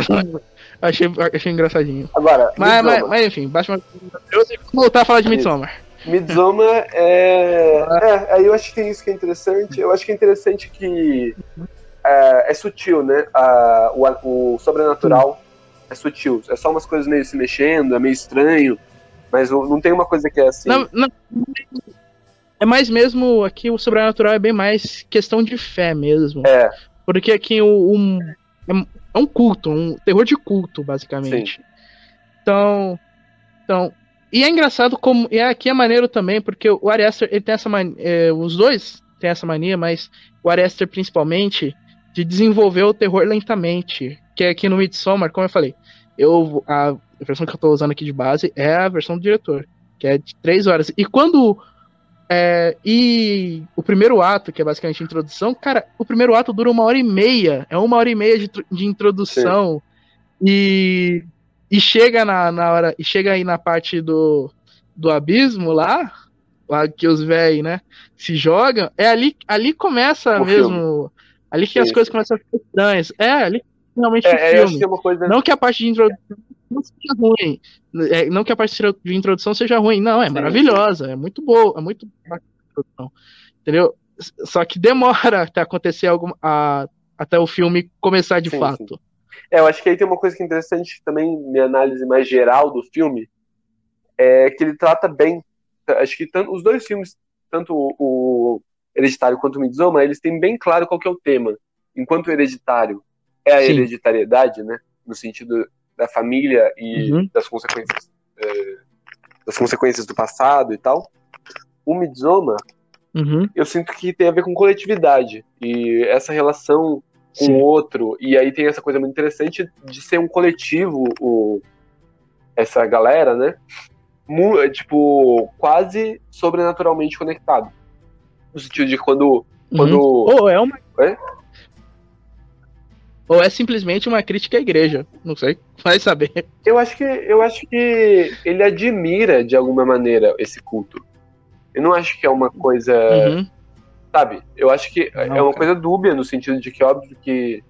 Speaker 2: achei, achei engraçadinho.
Speaker 3: Agora,
Speaker 2: Mas, mas, mas enfim, Batman. Eu que voltar a falar de Midsommar.
Speaker 3: Midsommar é... é. Aí eu acho que tem isso que é interessante. Eu acho que é interessante que é, é sutil, né? A- o, o sobrenatural é sutil. É só umas coisas meio se mexendo, é meio estranho. Mas não tem uma coisa que é assim.
Speaker 2: Não, não- é mais mesmo aqui o sobrenatural é bem mais questão de fé mesmo.
Speaker 3: É,
Speaker 2: Porque aqui o, um, é um- é um culto, um terror de culto, basicamente. Então, então. E é engraçado como. E aqui é maneiro também, porque o Ari Aster, ele tem essa mania. os dois têm essa mania, mas o Ari Aster principalmente, de desenvolver o terror lentamente. Que é aqui no Midsommar, como eu falei. Eu, a versão que eu tô usando aqui de base é a versão do diretor, que é de três horas. E quando. é, e o primeiro ato, que é basicamente a introdução, cara, o primeiro ato dura uma hora e meia. É uma hora e meia de, de introdução. E, e chega na, na hora. E chega aí na parte do, do abismo lá, lá que os velhos, né, se jogam. É ali, ali começa
Speaker 3: O
Speaker 2: mesmo. Ali que as coisas começam a ficar estranhas. É, ali que realmente o
Speaker 3: é, é, eu acho
Speaker 2: filme.
Speaker 3: é coisa.
Speaker 2: Não que a parte de introdução não seja ruim. É, não que a parte de introdução seja ruim. Não, é
Speaker 3: Sim,
Speaker 2: maravilhosa. É muito boa. É muito bacana a introdução. Entendeu? Só que demora [LAUGHS] até acontecer algum, a- até o filme começar de
Speaker 3: Sim,
Speaker 2: fato.
Speaker 3: É, eu acho que aí tem uma coisa que é interessante também, minha análise mais geral do filme, é que ele trata bem. Acho que tanto, os dois filmes, tanto o, Hereditário quanto o Midsommar, eles têm bem claro qual que é o tema. Enquanto o Hereditário é a
Speaker 2: Sim.
Speaker 3: hereditariedade, né, no sentido da família e
Speaker 2: Uhum.
Speaker 3: das consequências é, das consequências do passado e tal. O Midsommar,
Speaker 2: Uhum.
Speaker 3: eu sinto que tem a ver com coletividade e essa relação com o outro e aí tem essa coisa muito interessante de ser um coletivo o essa galera né Mu- é, tipo quase sobrenaturalmente conectado no sentido de quando quando
Speaker 2: Uhum. Ou é uma.
Speaker 3: Oi?
Speaker 2: Ou é simplesmente uma crítica à igreja. Não sei. [LAUGHS] Vai saber.
Speaker 3: eu acho que eu acho que ele admira de alguma maneira esse culto eu não acho que é uma coisa
Speaker 2: Uhum.
Speaker 3: Sabe? Eu acho que
Speaker 2: Não,
Speaker 3: é uma
Speaker 2: cara.
Speaker 3: coisa dúbia no sentido de que óbvio que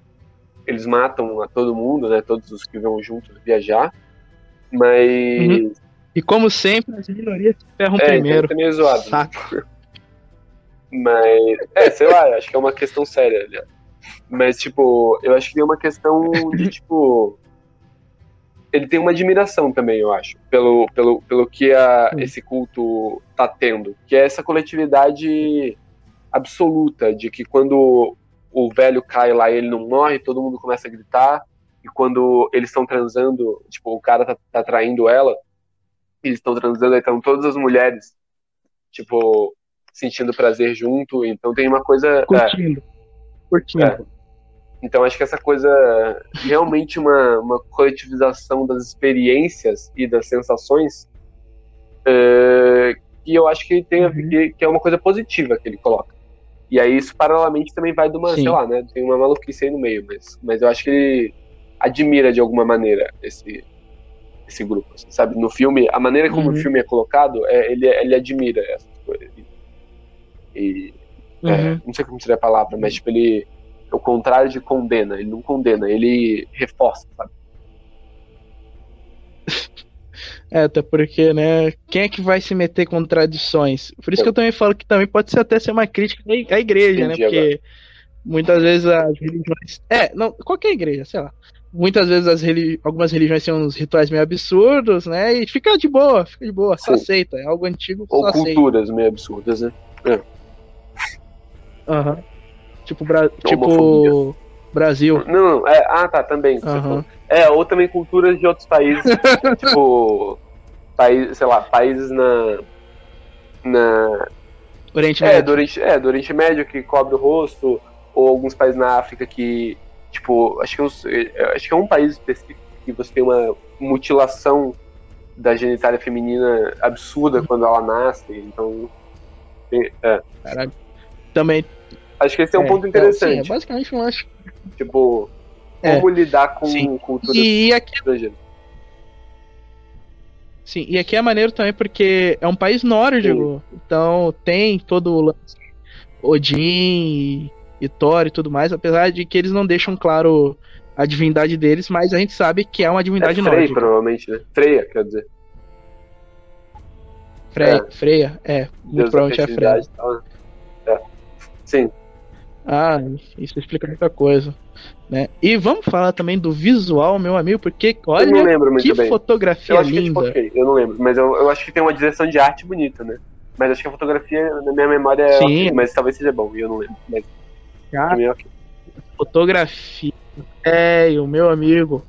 Speaker 3: eles matam a todo mundo, né? Todos os que vão juntos viajar, mas
Speaker 2: Uhum. E como sempre, as minorias se ferram
Speaker 3: é,
Speaker 2: primeiro.
Speaker 3: então é meio zoado.
Speaker 2: Saco.
Speaker 3: Mas é, sei lá, acho que é uma questão séria, aliás. Mas tipo, eu acho que tem uma questão de [LAUGHS] tipo ele tem uma admiração também, eu acho, pelo, pelo, pelo que a, esse culto tá tendo, que é essa coletividade absoluta de que quando o velho cai lá e ele não morre, todo mundo começa a gritar, e quando eles estão transando, tipo, o cara tá, tá traindo ela, eles estão transando, aí estão todas as mulheres, tipo, sentindo prazer junto, então tem uma coisa... é,
Speaker 2: Curtindo. Curtindo.
Speaker 3: é. Então acho que essa coisa realmente uma, uma coletivização das experiências e das sensações é, que eu acho que tem a-
Speaker 2: Uhum.
Speaker 3: que, que é uma coisa positiva que ele coloca. E aí isso paralelamente também vai de uma,
Speaker 2: Sim.
Speaker 3: sei lá, né? Tem uma maluquice aí no meio, mas, mas eu acho que ele admira de alguma maneira esse, esse grupo, assim, sabe? No filme, a maneira como
Speaker 2: Uhum.
Speaker 3: o filme é colocado, é, ele, ele admira essas coisas. E, é,
Speaker 2: Uhum.
Speaker 3: não sei como seria a palavra, mas tipo, ele é o contrário de condena, ele não condena, ele reforça, sabe?
Speaker 2: É, até porque, né? Quem é que vai se meter em contradições? Por isso que eu também falo que também pode ser até ser uma crítica à igreja,
Speaker 3: Entendi
Speaker 2: né? Porque muitas vezes as religiões. É, não, qualquer igreja, sei lá. Muitas vezes as reli... algumas religiões têm uns rituais meio absurdos, né? E fica de boa, fica de boa, só
Speaker 3: Sim.
Speaker 2: aceita. É algo antigo,
Speaker 3: Ou
Speaker 2: só aceita.
Speaker 3: culturas meio absurdas, né?
Speaker 2: Aham. Tipo, Bra...
Speaker 3: Homofobia.
Speaker 2: tipo Brasil.
Speaker 3: Não, não, é, ah, tá, também. falou. É, ou também culturas de outros países, [LAUGHS] tipo, país, sei lá, países na. na
Speaker 2: Oriente
Speaker 3: é,
Speaker 2: Médio.
Speaker 3: do Oriente, é, do Oriente Médio que cobre o rosto, ou alguns países na África que, tipo, acho que, uns- é, acho que é um país específico que você tem uma mutilação da genitália feminina absurda quando ela nasce, então. é.
Speaker 2: Caralho. Também.
Speaker 3: Acho que esse é um
Speaker 2: é,
Speaker 3: ponto
Speaker 2: Sim, é
Speaker 3: interessante.
Speaker 2: basicamente eu acho.
Speaker 3: Tipo,
Speaker 2: É.
Speaker 3: como lidar com
Speaker 2: Sim.
Speaker 3: culturas
Speaker 2: E aqui
Speaker 3: estrangeiras.
Speaker 2: Sim, e aqui é maneiro também porque é um país nórdico, então tem todo o lance Odin e, Thor e tudo mais, apesar de que eles não deixam claro a divindade deles, mas a gente sabe que é uma
Speaker 3: É
Speaker 2: divindade
Speaker 3: Frey,
Speaker 2: nórdica.
Speaker 3: provavelmente, né? Freia, quer dizer.
Speaker 2: Freia,
Speaker 3: É.
Speaker 2: Freia, é, muito
Speaker 3: Deus da
Speaker 2: provavelmente é Freia.
Speaker 3: tal, né? É. Sim.
Speaker 2: Ah, isso explica muita coisa. Né? E vamos falar também do visual, meu amigo, porque
Speaker 3: eu não
Speaker 2: olha que
Speaker 3: bem.
Speaker 2: fotografia
Speaker 3: Eu que é tipo
Speaker 2: linda.
Speaker 3: ok, eu não lembro. Mas eu, eu acho que tem uma direção de arte bonita, né? Mas acho que a fotografia, na minha memória, é mas talvez seja bom, e eu não lembro. Mas
Speaker 2: Cara,
Speaker 3: é ok.
Speaker 2: Fotografia. É, o meu amigo.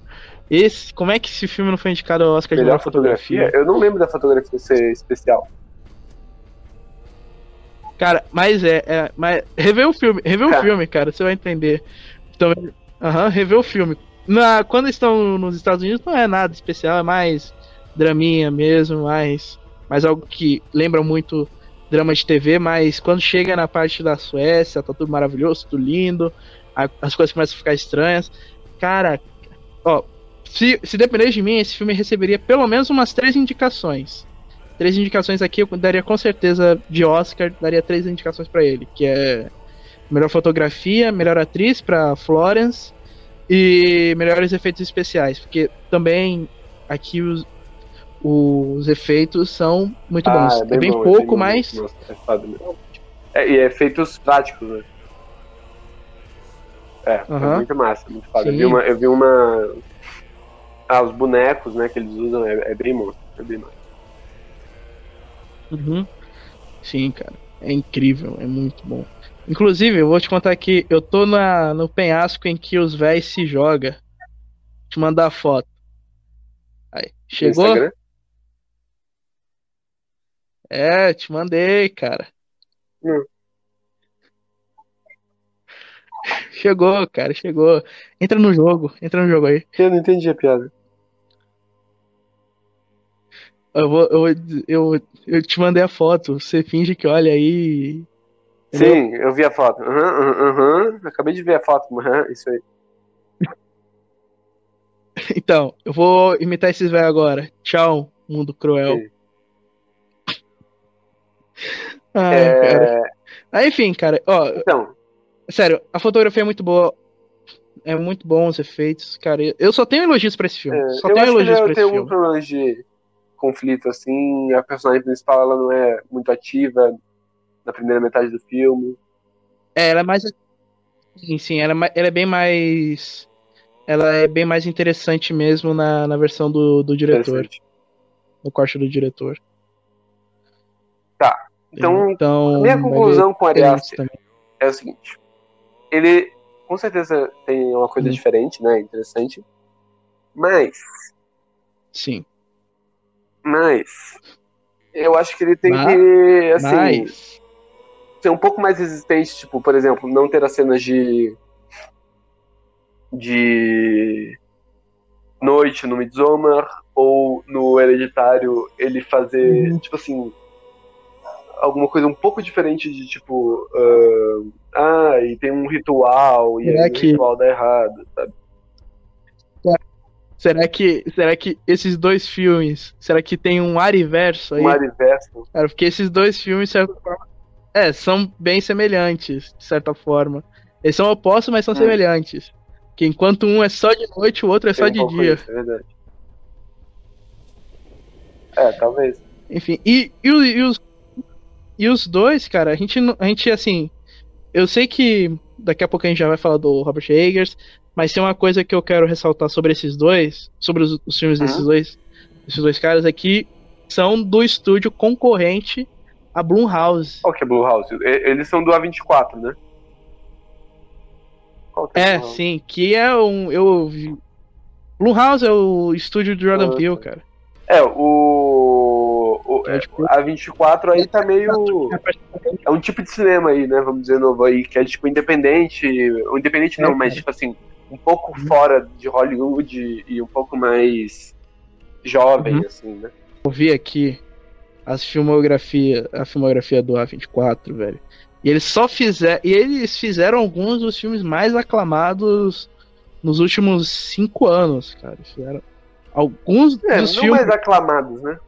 Speaker 2: Esse, como é que esse filme não foi indicado ao Oscar de
Speaker 3: Melhor
Speaker 2: melhor fotografia?
Speaker 3: fotografia? Eu não lembro da fotografia ser especial.
Speaker 2: Cara, mas é, é mas revê o filme, revê o
Speaker 3: Tá.
Speaker 2: filme, cara, você vai entender. Também, aham, revê o filme. Na, quando estão nos Estados Unidos não é nada especial, é mais draminha mesmo, mais, mais algo que lembra muito drama de TV, mas quando chega na parte da Suécia, tá tudo maravilhoso, tudo lindo, a- as coisas começam a ficar estranhas. Cara, ó, se, se dependesse de mim, esse filme receberia pelo menos umas três indicações. Três indicações aqui, eu daria com certeza de Oscar, daria três indicações pra ele, que é melhor fotografia, melhor atriz pra Florence e melhores efeitos especiais, porque também aqui os, os efeitos são muito bons. é bem,
Speaker 3: bom,
Speaker 2: pouco,
Speaker 3: bom.
Speaker 2: mas
Speaker 3: Nossa, é mesmo. É, e é efeitos práticos, né? É,
Speaker 2: Aham.
Speaker 3: é muito massa, muito foda. Eu vi, uma, eu vi uma. Ah, os bonecos, né, que eles usam é, é bem monstro. É bem massa.
Speaker 2: Uhum. Sim, cara. É incrível, é muito bom. Inclusive, eu vou te contar aqui, eu tô na, no penhasco em que os véis se jogam. Te mandar a foto. Aí, chegou?
Speaker 3: Instagram?
Speaker 2: É, te mandei, cara.
Speaker 3: Hum.
Speaker 2: Chegou, cara, chegou. Entra no jogo, entra no jogo aí.
Speaker 3: Eu não entendi a piada.
Speaker 2: Eu vou, eu, vou- eu, eu te mandei a foto. Você finge que olha aí. Entendeu?
Speaker 3: Sim, eu vi a foto. Aham, aham, aham. Acabei de ver a foto. Aham, isso aí. [LAUGHS]
Speaker 2: Então, eu vou imitar esses velhos agora. Tchau, mundo cruel.
Speaker 3: Sim. [LAUGHS]
Speaker 2: Ai, cara.
Speaker 3: É,
Speaker 2: Ah, enfim, cara, ó,
Speaker 3: então,
Speaker 2: sério, a fotografia é muito boa. É muito bom os efeitos, cara. Eu só tenho elogios pra esse filme.
Speaker 3: é,
Speaker 2: Só
Speaker 3: eu
Speaker 2: tenho elogios pra esse
Speaker 3: tem um
Speaker 2: filme.
Speaker 3: problema de conflito, assim. A personagem principal, ela não é muito ativa na primeira metade do filme.
Speaker 2: É, ela é mais. Sim, sim, ela é, ela é bem mais. Ela é bem mais interessante mesmo na, na versão do, do diretor, no corte do diretor.
Speaker 3: Então,
Speaker 2: então
Speaker 3: minha
Speaker 2: vai
Speaker 3: conclusão com Ari Aster
Speaker 2: também.
Speaker 3: é o seguinte. Ele, com certeza, tem uma coisa
Speaker 2: Hum.
Speaker 3: diferente, né? Interessante. Mas,
Speaker 2: Sim.
Speaker 3: mas, eu acho que ele tem
Speaker 2: Mas-
Speaker 3: que, assim,
Speaker 2: Mas.
Speaker 3: Ser um pouco mais resistente, tipo, por exemplo, não ter as cenas de de noite no Midsommar ou no Hereditário ele fazer,
Speaker 2: Uhum.
Speaker 3: tipo assim, alguma coisa um pouco diferente de tipo, ah, ah, e tem um ritual e aí o
Speaker 2: que-
Speaker 3: ritual dá errado, sabe?
Speaker 2: Será que, será que esses dois filmes, será que tem um ariverso aí?
Speaker 3: Um ariverso.
Speaker 2: Cara, porque esses dois filmes, de certa forma, é, são bem semelhantes, de certa forma. Eles são opostos, mas são
Speaker 3: Hum.
Speaker 2: semelhantes. Que enquanto um é só de noite, o outro é só
Speaker 3: Tem um
Speaker 2: de dia.
Speaker 3: isso, é verdade. É, talvez.
Speaker 2: Enfim, e, e, e os, e os dois, cara, a gente, a gente, assim, eu sei que daqui a pouco a gente já vai falar do Robert Eggers, mas tem uma coisa que eu quero ressaltar sobre esses dois, sobre os, os filmes desses
Speaker 3: Uhum.
Speaker 2: dois, desses dois caras aqui, são do estúdio concorrente a Blumhouse.
Speaker 3: Qual que é Blue House? E- Eles são do A24, né? Qual que
Speaker 2: É,
Speaker 3: House?
Speaker 2: sim, que é um, eu. Blumhouse é o estúdio de Jordan
Speaker 3: Ah,
Speaker 2: Peele, cara.
Speaker 3: É, o. o
Speaker 2: É,
Speaker 3: a 24 aí tá meio. É um tipo de cinema aí, né? Vamos dizer novo aí, que é tipo independente. Independente não,
Speaker 2: É,
Speaker 3: mas tipo assim, um pouco fora de Hollywood e um pouco mais jovem,
Speaker 2: Uhum.
Speaker 3: assim, né?
Speaker 2: Eu vi aqui as filmografia, a filmografia do A24, velho. E eles só fizeram. E eles fizeram alguns dos filmes mais aclamados nos últimos cinco anos, cara. Fizeram alguns
Speaker 3: É,
Speaker 2: dos
Speaker 3: não
Speaker 2: filmes.
Speaker 3: mais aclamados, né?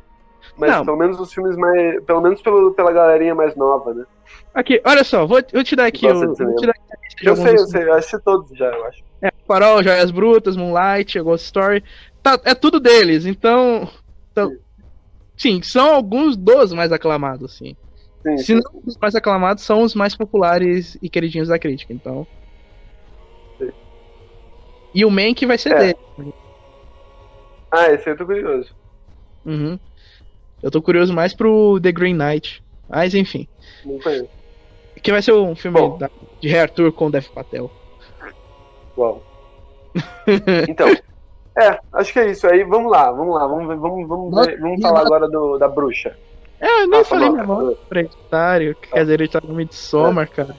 Speaker 3: Mas
Speaker 2: Não.
Speaker 3: pelo menos os filmes mais. Pelo menos pelo, pela galerinha mais nova, né?
Speaker 2: Aqui, olha só, vou, vou te dar aqui.
Speaker 3: De
Speaker 2: vou te dar aqui
Speaker 3: Eu sei, eu sei, eu assisti todos já, eu acho.
Speaker 2: É, Farol, Joias Brutas, Moonlight, A Ghost Story. Tá, é tudo deles, então. então sim, são alguns dos mais aclamados, sim.
Speaker 3: Sim,
Speaker 2: Se não os mais aclamados, são os mais populares e queridinhos da crítica, então.
Speaker 3: Sim.
Speaker 2: E o Mank vai ser
Speaker 3: É.
Speaker 2: dele.
Speaker 3: Ah, esse eu tô curioso.
Speaker 2: Uhum. Eu tô curioso mais pro The Green Knight. Mas enfim. Que vai ser um filme
Speaker 3: Bom.
Speaker 2: da- de Rei Arthur com Dev Patel.
Speaker 3: Uau. [LAUGHS] Então, é, acho que é isso. Aí vamos lá, vamos lá, vamos, vamos, vamos, vamos falar
Speaker 2: nota-
Speaker 3: agora do, da bruxa.
Speaker 2: É, eu nem
Speaker 3: Ah,
Speaker 2: falei
Speaker 3: tá
Speaker 2: minha
Speaker 3: bom.
Speaker 2: mão pra Hereditário, que quer dizer, Hereditário no Midsommar, cara.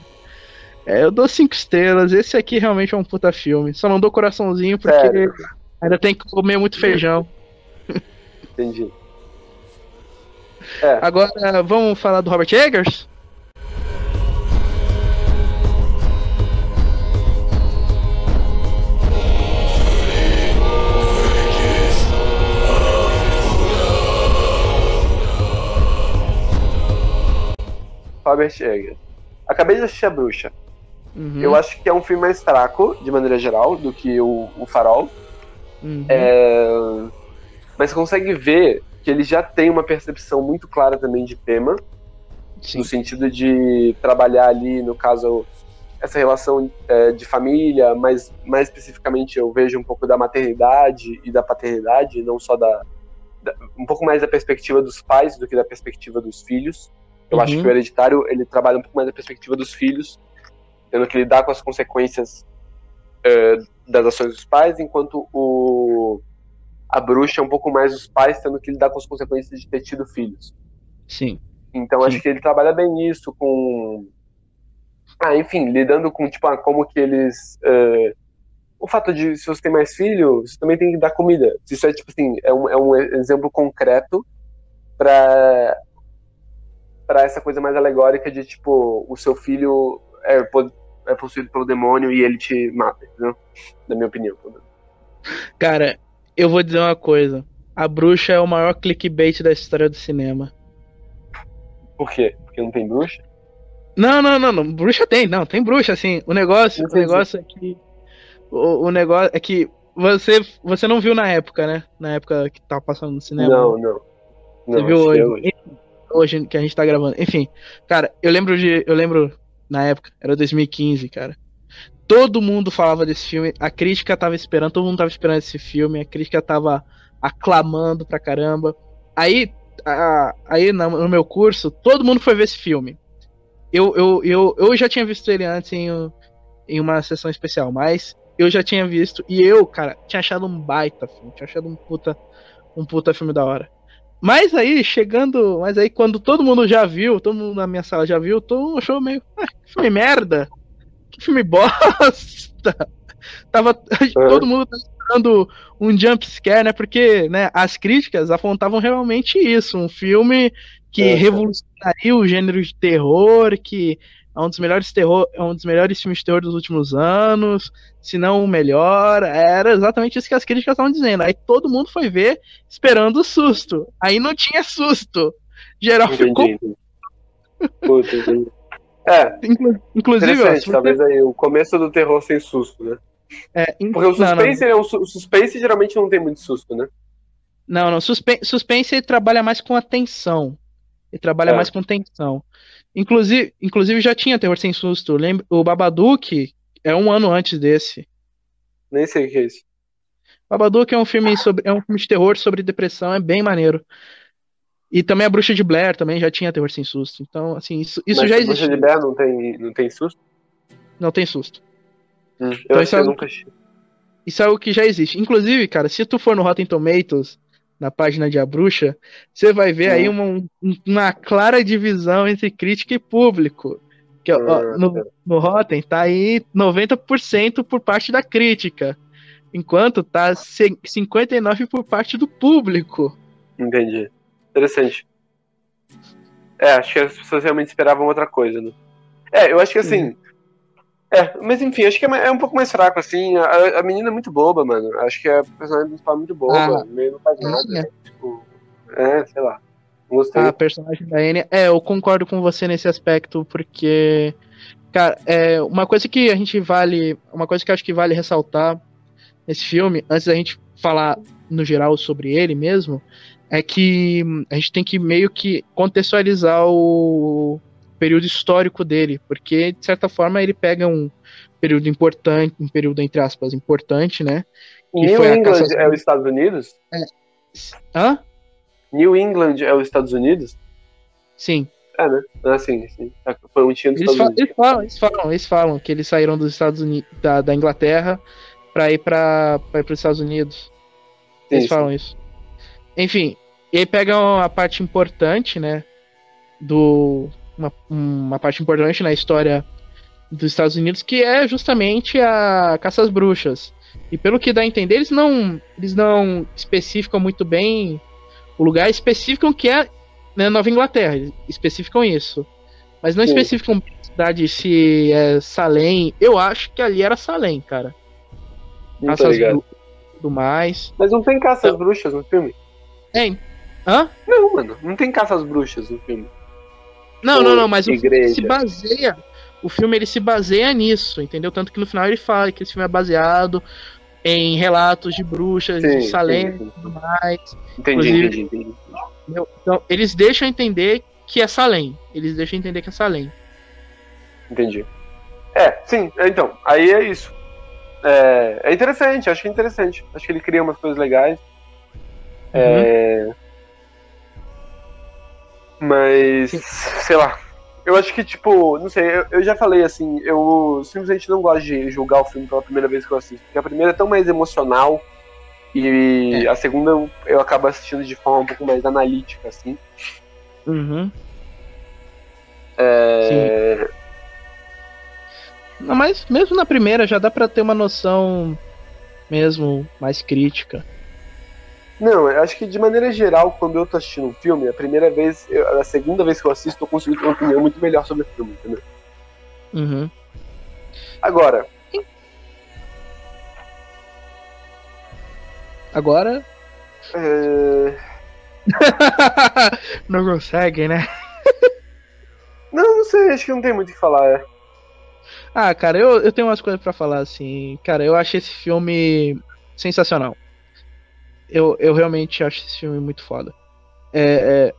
Speaker 2: É, eu dou cinco estrelas. Esse aqui realmente é um puta filme. Só não dou coraçãozinho porque
Speaker 3: Sério?
Speaker 2: ainda tem que comer muito feijão.
Speaker 3: Entendi. É,
Speaker 2: Agora, vamos falar do Robert Eggers?
Speaker 3: Robert Eggers. Acabei de assistir A Bruxa.
Speaker 2: Uhum,
Speaker 3: Eu acho que é um filme mais fraco, de maneira geral, do que o, o Farol.
Speaker 2: uhum.
Speaker 3: É, mas consegue ver que ele já tem uma percepção muito clara também de tema,
Speaker 2: Sim.
Speaker 3: no sentido de trabalhar ali, no caso, essa relação é, de família, mas mais especificamente eu vejo um pouco da maternidade e da paternidade, não só da, da- um pouco mais da perspectiva dos pais do que da perspectiva dos filhos. Eu
Speaker 2: Uhum.
Speaker 3: acho que o hereditário ele trabalha um pouco mais da perspectiva dos filhos, tendo que lidar com as consequências é, das ações dos pais, enquanto o a bruxa é um pouco mais os pais tendo que lidar com as consequências de ter tido filhos.
Speaker 2: Sim.
Speaker 3: Então
Speaker 2: Sim.
Speaker 3: acho que ele trabalha bem isso com ah, enfim, lidando com tipo ah, como que eles eh, o fato de se você tem mais filhos, você também tem que dar comida. Isso é tipo assim, é um, é um exemplo concreto para para essa coisa mais alegórica de tipo o seu filho é, é possuído pelo demônio e ele te mata, entendeu? Na minha opinião.
Speaker 2: Cara, eu vou dizer uma coisa. A bruxa é o maior clickbait da história do cinema.
Speaker 3: Por quê? Porque não tem bruxa?
Speaker 2: Não, não, não, não. Bruxa tem, não, tem bruxa, assim. O negócio, o negócio é que. O, o negócio é que você, você não viu na época, né? Na época que tava passando no cinema.
Speaker 3: Não, não.
Speaker 2: Você
Speaker 3: Não,
Speaker 2: viu
Speaker 3: assisti
Speaker 2: hoje? Hoje que a gente tá gravando. Enfim, cara, eu lembro de. Eu lembro na época, era 2015, cara. Todo mundo falava desse filme, a crítica tava esperando, todo mundo tava esperando esse filme, a crítica tava aclamando pra caramba. Aí, a- aí no meu curso, todo mundo foi ver esse filme. Eu, eu, eu, eu já tinha visto ele antes em, em uma sessão especial, mas eu já tinha visto, e eu, cara, tinha achado um baita filme, tinha achado um puta, um puta filme da hora. Mas aí, chegando. Mas aí, quando todo mundo já viu, todo mundo na minha sala já viu, todo mundo achou meio. Ah, que filme merda! Que filme [LAUGHS] bosta! Tava. [LAUGHS] Todo mundo tava esperando um jump scare, né? Porque né, as críticas apontavam realmente isso. Um filme que
Speaker 3: É.
Speaker 2: revolucionaria o gênero de terror, que é um dos melhores terror, é um dos melhores filmes de terror dos últimos anos, se não o melhor. Era exatamente isso que as críticas estavam dizendo. Aí todo mundo foi ver esperando o susto. Aí não tinha susto. Geral
Speaker 3: Entendi,
Speaker 2: ficou.
Speaker 3: entendi. Puta, entendi. É,
Speaker 2: Inclu- Inclusive, ó, você-
Speaker 3: talvez aí o começo do terror sem susto, né?
Speaker 2: é, in-
Speaker 3: Porque o
Speaker 2: não, não.
Speaker 3: suspense, é um su- suspense geralmente não tem muito susto, né?
Speaker 2: Não, não. Suspen suspense ele trabalha mais com atenção. Ele trabalha
Speaker 3: É.
Speaker 2: mais com tensão. Inclusive, inclusive já tinha terror sem susto. Lembra, o Babadook é um ano antes desse.
Speaker 3: Nem sei o que é isso.
Speaker 2: Babadook é um filme sobre, é um filme de terror sobre depressão, é bem maneiro. E também a Bruxa de Blair também já tinha terror sem susto. Então, assim, isso, isso
Speaker 3: Mas
Speaker 2: já
Speaker 3: a Bruxa
Speaker 2: existe.
Speaker 3: de Blair não tem, não tem susto?
Speaker 2: Não tem susto.
Speaker 3: Hum,
Speaker 2: Então
Speaker 3: acho
Speaker 2: isso é
Speaker 3: eu
Speaker 2: algo
Speaker 3: nunca achei.
Speaker 2: Isso é algo que já existe. Inclusive, cara, se tu for no Rotten Tomatoes, na página de A Bruxa, você vai ver aí uma, um- uma clara divisão entre crítica e público. Que, ó,
Speaker 3: Ah,
Speaker 2: no, no Rotten tá aí 90% por parte da crítica, enquanto tá se- 59% por parte do público.
Speaker 3: Entendi. Interessante. É, acho que as pessoas realmente esperavam outra coisa, né? É, eu acho que assim. É, mas enfim, acho que é, é um pouco mais fraco, assim. A, a menina é muito boba, mano. Acho que a personagem principal é muito boba,
Speaker 2: Ah,
Speaker 3: meio não faz nada.
Speaker 2: Anya?
Speaker 3: Tipo, é, sei lá. Gostei.
Speaker 2: A personagem da Anya. É, eu concordo com você nesse aspecto, porque. Cara, é uma coisa que a gente vale. Uma coisa que eu acho que vale ressaltar nesse filme, antes da gente falar no geral sobre ele mesmo, é que a gente tem que meio que contextualizar o período histórico dele, porque de certa forma ele pega um período importante, um período entre aspas importante, né? que
Speaker 3: New England
Speaker 2: caça-
Speaker 3: é os Estados Unidos?
Speaker 2: Hã?
Speaker 3: New England é os Estados Unidos?
Speaker 2: Sim.
Speaker 3: É, né? Ah, sim, sim. Foi um time dos
Speaker 2: Eles,
Speaker 3: Estados Unidos.
Speaker 2: eles falam, eles falam, eles falam que eles saíram dos Estados Unidos, da, da Inglaterra pra ir para os Estados Unidos. Eles
Speaker 3: Sim,
Speaker 2: falam isso. Enfim, e aí pegam a parte importante, né? Do. Uma, uma parte importante na história dos Estados Unidos, que é justamente a caça às bruxas. E pelo que dá a entender, eles não, eles não especificam muito bem o lugar, especificam que é né, Nova Inglaterra, especificam isso. Mas não
Speaker 3: Sim.
Speaker 2: especificam a cidade se é Salem. Eu acho que ali era Salem, cara.
Speaker 3: Não
Speaker 2: Caça às bruxas e tudo mais.
Speaker 3: Mas não tem caça às bruxas no filme?
Speaker 2: É. Hã?
Speaker 3: Não, mano. Não tem caça às bruxas no filme.
Speaker 2: Não, não, não, mas o filme
Speaker 3: igreja.
Speaker 2: se baseia. O filme ele se baseia nisso, entendeu? Tanto que no final ele fala que esse filme é baseado em relatos de bruxas
Speaker 3: Sim,
Speaker 2: de Salem e tudo mais.
Speaker 3: Entendi, entendi, entendi.
Speaker 2: Então, eles deixam entender que é Salem. Eles deixam entender que é Salem.
Speaker 3: Entendi. É, sim, é, então, aí é isso. É, é interessante, acho que é interessante. Acho que ele cria umas coisas legais. É... Mas, sei lá. Eu acho que, tipo, não sei, eu, eu já falei assim, eu simplesmente não gosto de julgar o filme pela primeira vez que eu assisto. Porque a primeira é tão mais emocional e
Speaker 2: É.
Speaker 3: a segunda eu, eu acabo assistindo de forma um pouco mais analítica, assim.
Speaker 2: Uhum.
Speaker 3: É...
Speaker 2: Não, mas mesmo na primeira já dá pra ter uma noção mesmo mais crítica.
Speaker 3: Não, eu acho que de maneira geral, quando eu tô assistindo um filme, a primeira vez, eu- a segunda vez que eu assisto, eu consigo ter uma opinião muito melhor sobre o filme, entendeu?
Speaker 2: Uhum.
Speaker 3: Agora,
Speaker 2: Agora.
Speaker 3: é... [LAUGHS]
Speaker 2: não consegue, né?
Speaker 3: não, não sei, acho que não tem muito o que falar. É.
Speaker 2: Ah, cara, eu, eu tenho umas coisas pra falar assim. Cara, eu achei esse filme sensacional. Eu, eu realmente acho esse filme muito foda. É, é,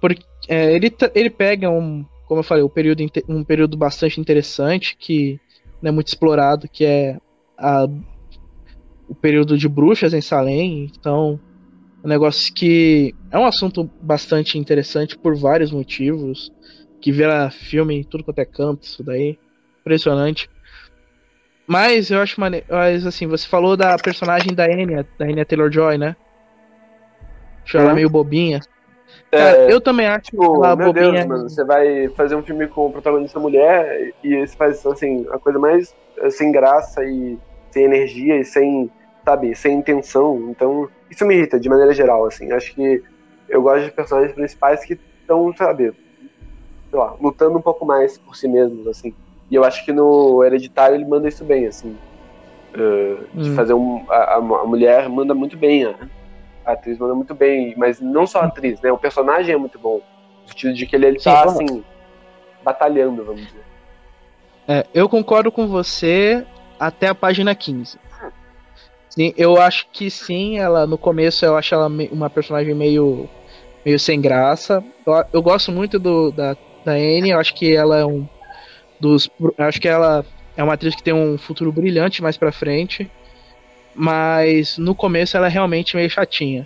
Speaker 2: porque é, ele, ele pega um, como eu falei, um período, um período bastante interessante que não é muito explorado, que é a, o período de bruxas em Salem. Então, um negócio que é um assunto bastante interessante por vários motivos. Que vira filme em tudo quanto é canto, isso daí. Impressionante. Mas eu acho maneiro. Mas assim, você falou da personagem da Anya, da Anya Taylor-Joy, né? Acho ela
Speaker 3: Uhum.
Speaker 2: meio bobinha. Cara,
Speaker 3: É,
Speaker 2: eu também acho
Speaker 3: tipo,
Speaker 2: ela
Speaker 3: meu
Speaker 2: bobinha.
Speaker 3: Deus, mano, você vai fazer um filme com o protagonista mulher e você faz, assim, a coisa mais eh, sem graça e sem energia e sem, sabe, sem intenção. Então, isso me irrita de maneira geral, assim. Acho que eu gosto de personagens principais que estão, sabe, sei lá, lutando um pouco mais por si mesmos, assim. E eu acho que no Hereditário ele manda isso bem, assim. Uh, de
Speaker 2: Hum.
Speaker 3: fazer um. A, a mulher manda muito bem, a, a atriz manda muito bem, mas não só a atriz, né? O personagem é muito bom. No sentido de que ele, ele
Speaker 2: Sim,
Speaker 3: tá,
Speaker 2: claro.
Speaker 3: assim, batalhando, vamos dizer.
Speaker 2: É, eu concordo com você até a página 15. Sim, eu acho que sim, ela no começo eu acho ela uma personagem meio meio sem graça. Eu, eu gosto muito do, da, da Anne, eu acho que ela é um dos acho que ela é uma atriz que tem um futuro brilhante mais pra frente. Mas no começo ela é realmente meio chatinha.